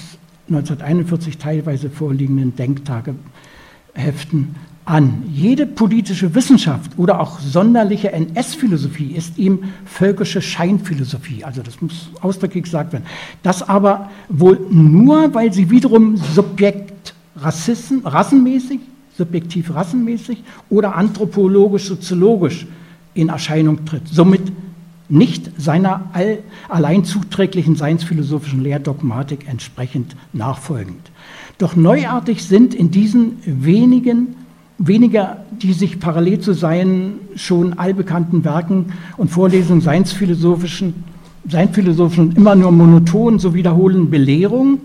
1941 teilweise vorliegenden Denktageheften an. Jede politische Wissenschaft oder auch sonderliche NS-Philosophie ist ihm völkische Scheinphilosophie. Also das muss ausdrücklich gesagt werden. Das aber wohl nur, weil sie wiederum subjekt Rassissen, rassenmäßig, subjektiv rassenmäßig oder anthropologisch, soziologisch in Erscheinung tritt. Somit nicht seiner all, allein zuträglichen seinsphilosophischen Lehrdogmatik entsprechend nachfolgend. Doch neuartig sind in diesen wenigen weniger die sich parallel zu seinen schon allbekannten Werken und Vorlesungen seinsphilosophischen, seinsphilosophischen immer nur monoton so wiederholenden Belehrungen,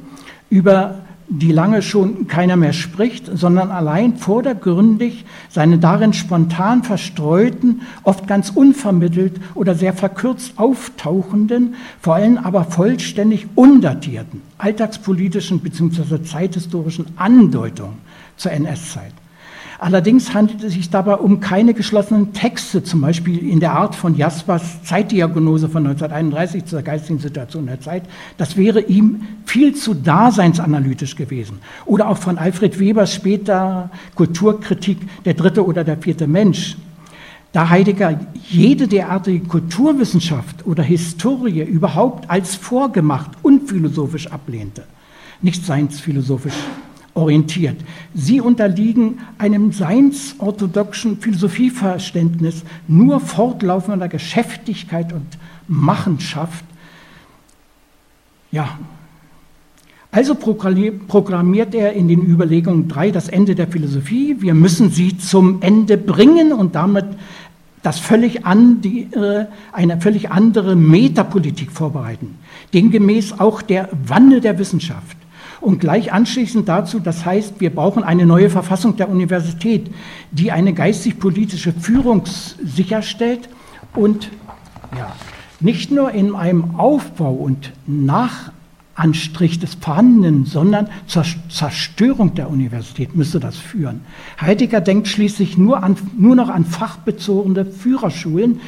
über die lange schon keiner mehr spricht, sondern allein vordergründig seine darin spontan verstreuten, oft ganz unvermittelt oder sehr verkürzt auftauchenden, vor allem aber vollständig undatierten alltagspolitischen bzw. zeithistorischen Andeutungen zur NS-Zeit. Allerdings handelt es sich dabei um keine geschlossenen Texte, zum Beispiel in der Art von Jaspers Zeitdiagnose von 1931 zur geistigen Situation der Zeit. Das wäre ihm viel zu daseinsanalytisch gewesen. Oder auch von Alfred Webers später Kulturkritik, der dritte oder der vierte Mensch. Da Heidegger jede derartige Kulturwissenschaft oder Historie überhaupt als vorgemacht und philosophisch ablehnte, nicht seinsphilosophisch orientiert. Sie unterliegen einem seinsorthodoxen Philosophieverständnis nur fortlaufender Geschäftigkeit und Machenschaft. Ja, also proklamiert er in den Überlegungen 3 das Ende der Philosophie. Wir müssen sie zum Ende bringen und damit das völlig andere, eine völlig andere Metapolitik vorbereiten. Demgemäß auch der Wandel der Wissenschaft und gleich anschließend dazu, das heißt, wir brauchen eine neue Verfassung der Universität, die eine geistig-politische Führung sicherstellt und ja, nicht nur in einem Aufbau und Nachanstrich des Vorhandenen, sondern zur Zerstörung der Universität müsste das führen. Heidegger denkt schließlich nur, an, nur noch an fachbezogene Führerschulen,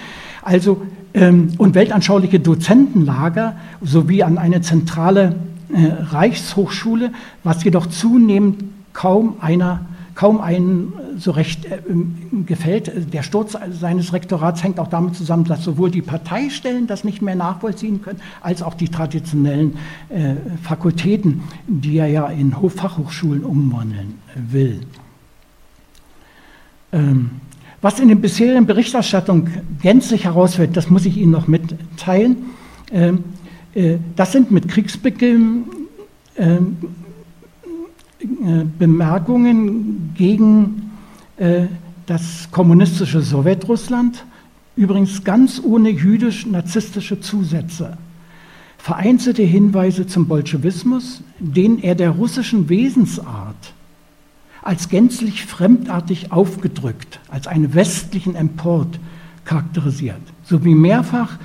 also ähm, und weltanschauliche Dozentenlager sowie an eine zentrale Reichshochschule, was jedoch zunehmend kaum einer kaum einen so recht äh, gefällt. Der Sturz seines Rektorats hängt auch damit zusammen, dass sowohl die Parteistellen das nicht mehr nachvollziehen können, als auch die traditionellen äh, Fakultäten, die er ja in Fachhochschulen umwandeln will. Ähm, was in den bisherigen Berichterstattungen gänzlich herausfällt, das muss ich Ihnen noch mitteilen. Ähm, äh, das sind mit Kriegsbeginn ähm, äh, Bemerkungen gegen äh, das kommunistische Sowjetrussland, übrigens ganz ohne jüdisch-narzisstische Zusätze, vereinzelte Hinweise zum Bolschewismus, den er der russischen Wesensart als gänzlich fremdartig aufgedrückt, als einen westlichen Import charakterisiert, sowie mehrfach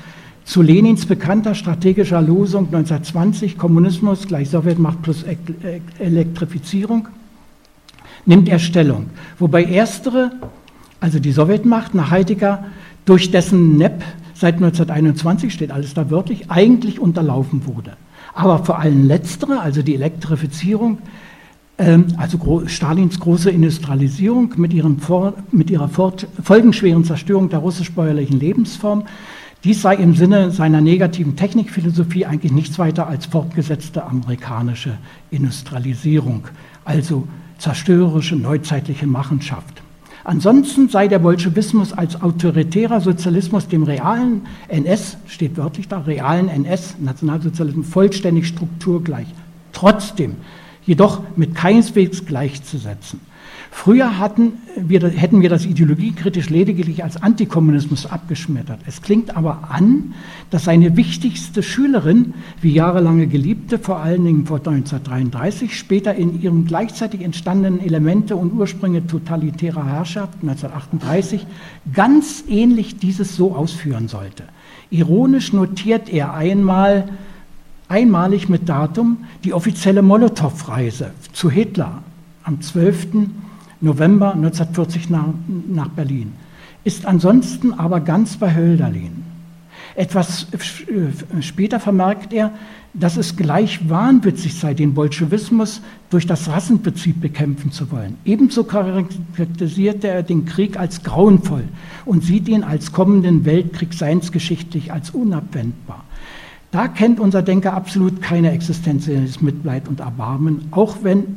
zu Lenins bekannter strategischer Losung 1920 Kommunismus gleich Sowjetmacht plus Elektrifizierung nimmt er Stellung, wobei erstere, also die Sowjetmacht nach Heidegger, durch dessen NEP seit 1921 steht alles da wörtlich, eigentlich unterlaufen wurde. Aber vor allem letztere, also die Elektrifizierung, ähm, also Stalins große Industrialisierung mit, ihrem, mit ihrer folgenschweren Zerstörung der russisch-bäuerlichen Lebensform, dies sei im Sinne seiner negativen Technikphilosophie eigentlich nichts weiter als fortgesetzte amerikanische Industrialisierung, also zerstörerische neuzeitliche Machenschaft. Ansonsten sei der Bolschewismus als autoritärer Sozialismus dem realen NS, steht wörtlich da, realen NS, Nationalsozialismus, vollständig strukturgleich. Trotzdem, jedoch mit keineswegs gleichzusetzen. Früher hatten wir, hätten wir das ideologiekritisch lediglich als Antikommunismus abgeschmettert. Es klingt aber an, dass seine wichtigste Schülerin, wie jahrelange Geliebte, vor allen Dingen vor 1933, später in ihren gleichzeitig entstandenen Elemente und Ursprünge totalitärer Herrschaft 1938 ganz ähnlich dieses so ausführen sollte. Ironisch notiert er einmal, einmalig mit Datum die offizielle Molotow-Reise zu Hitler am 12. November 1940 nach, nach Berlin, ist ansonsten aber ganz bei Hölderlin. Etwas später vermerkt er, dass es gleich wahnwitzig sei, den Bolschewismus durch das Rassenprinzip bekämpfen zu wollen. Ebenso charakterisiert er den Krieg als grauenvoll und sieht ihn als kommenden Weltkrieg seinsgeschichtlich als unabwendbar. Da kennt unser Denker absolut keine existenzielles Mitleid und Erbarmen, auch wenn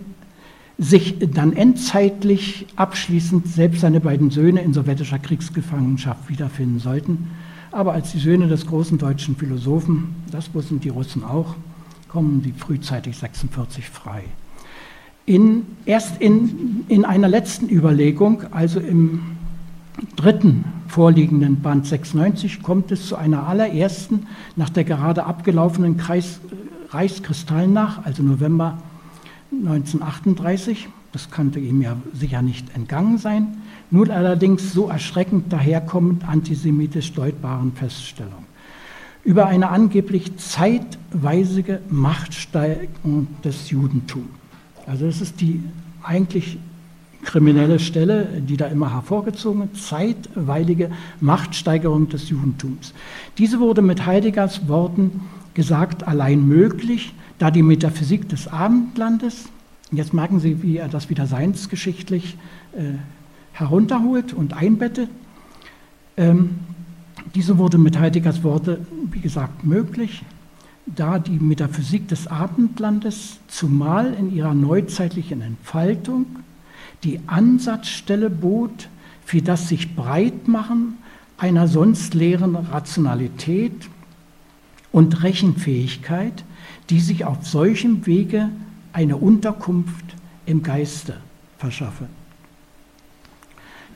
sich dann endzeitlich abschließend selbst seine beiden Söhne in sowjetischer Kriegsgefangenschaft wiederfinden sollten. Aber als die Söhne des großen deutschen Philosophen, das wussten die Russen auch, kommen sie frühzeitig 46 frei. In, erst in, in einer letzten Überlegung, also im dritten vorliegenden Band 96, kommt es zu einer allerersten, nach der gerade abgelaufenen Kreis, Reichskristallnacht, also November 1938, das könnte ihm ja sicher nicht entgangen sein, nun allerdings so erschreckend daherkommend antisemitisch deutbaren Feststellung über eine angeblich zeitweisige Machtsteigerung des Judentums. Also das ist die eigentlich kriminelle Stelle, die da immer hervorgezogen wird, zeitweilige Machtsteigerung des Judentums. Diese wurde mit Heideggers Worten gesagt allein möglich, da die Metaphysik des Abendlandes, jetzt merken Sie, wie er das wieder seinsgeschichtlich äh, herunterholt und einbettet, ähm, diese wurde mit Heideggers Worte, wie gesagt, möglich, da die Metaphysik des Abendlandes zumal in ihrer neuzeitlichen Entfaltung die Ansatzstelle bot für das sich Breitmachen einer sonst leeren Rationalität und Rechenfähigkeit, die sich auf solchem Wege eine Unterkunft im Geiste verschaffen.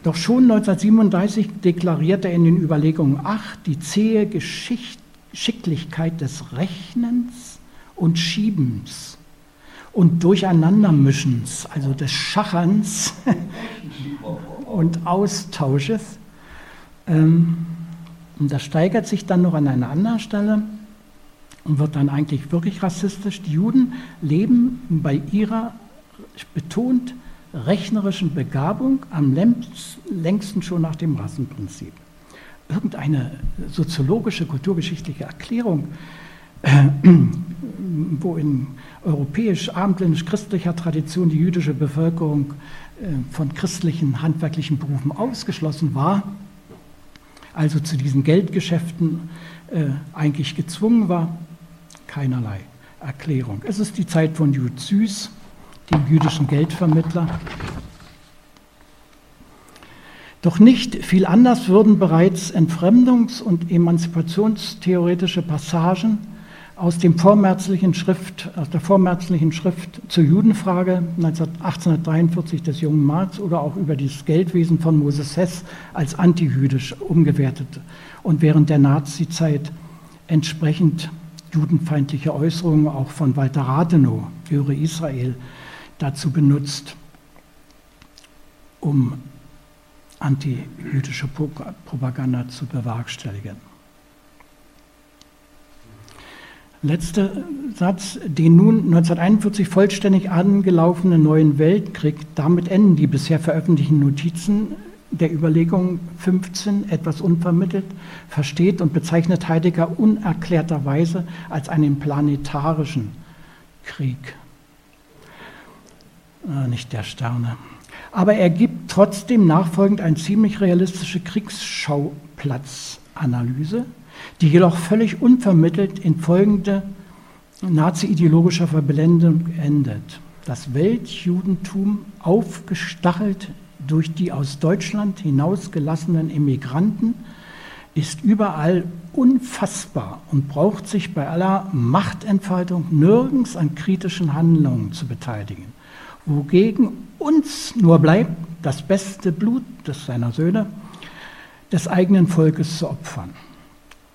Doch schon 1937 deklarierte er in den Überlegungen, ach, die zähe Geschicklichkeit des Rechnens und Schiebens und Durcheinandermischens, also des Schacherns (laughs) und Austausches. Ähm, und das steigert sich dann noch an einer anderen Stelle und wird dann eigentlich wirklich rassistisch. Die Juden leben bei ihrer betont rechnerischen Begabung am längsten schon nach dem Rassenprinzip. Irgendeine soziologische, kulturgeschichtliche Erklärung, äh, wo in europäisch-abendländisch-christlicher Tradition die jüdische Bevölkerung äh, von christlichen handwerklichen Berufen ausgeschlossen war, also zu diesen Geldgeschäften äh, eigentlich gezwungen war, keinerlei Erklärung. Es ist die Zeit von Jud Süß, dem jüdischen Geldvermittler. Doch nicht viel anders würden bereits Entfremdungs- und emanzipationstheoretische Passagen aus, dem vormärzlichen Schrift, aus der vormärzlichen Schrift zur Judenfrage 1843 des jungen Marx oder auch über das Geldwesen von Moses Hess als antijüdisch umgewertet und während der Nazizeit entsprechend judenfeindliche Äußerungen auch von Walter Rathenow, Göre Israel, dazu benutzt, um antijüdische Propaganda zu bewerkstelligen. Letzter Satz, den nun 1941 vollständig angelaufenen neuen Weltkrieg, damit enden die bisher veröffentlichten Notizen der Überlegung 15 etwas unvermittelt, versteht und bezeichnet Heidegger unerklärterweise als einen planetarischen Krieg. Äh, nicht der Sterne. Aber er gibt trotzdem nachfolgend eine ziemlich realistische Kriegsschaupplatzanalyse, die jedoch völlig unvermittelt in folgende nazi-ideologischer Verblendung endet. Das Weltjudentum, aufgestachelt durch die aus Deutschland hinausgelassenen Immigranten, ist überall unfassbar und braucht sich bei aller Machtentfaltung nirgends an kritischen Handlungen zu beteiligen. Wogegen uns nur bleibt, das beste Blut des seiner Söhne, des eigenen Volkes zu opfern.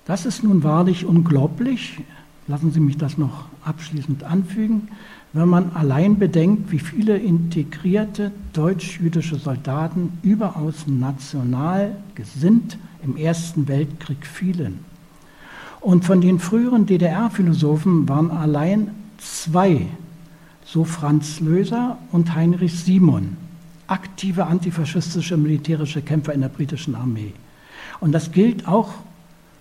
Das ist nun wahrlich unglaublich, lassen Sie mich das noch abschließend anfügen, wenn man allein bedenkt, wie viele integrierte deutsch-jüdische Soldaten überaus national gesinnt im Ersten Weltkrieg fielen. Und von den früheren DDR-Philosophen waren allein zwei, so Franz Löser und Heinrich Simon, aktive antifaschistische militärische Kämpfer in der britischen Armee. Und das gilt auch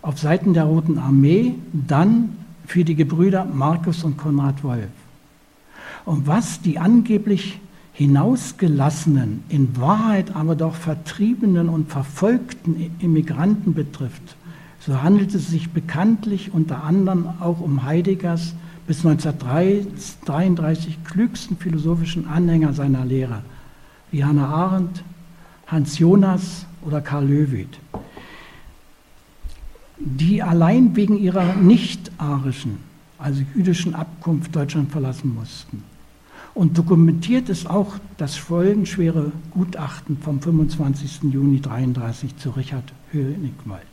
auf Seiten der Roten Armee dann für die Gebrüder Markus und Konrad Wolf. Und was die angeblich hinausgelassenen, in Wahrheit aber doch vertriebenen und verfolgten Immigranten betrifft, so handelt es sich bekanntlich unter anderem auch um Heideggers bis 1933 klügsten philosophischen Anhänger seiner Lehre, wie Hannah Arendt, Hans Jonas oder Karl Löwit die allein wegen ihrer nicht-arischen, also jüdischen Abkunft Deutschland verlassen mussten. Und dokumentiert ist auch das folgenschwere Gutachten vom 25. Juni 1933 zu Richard Höhnigwald.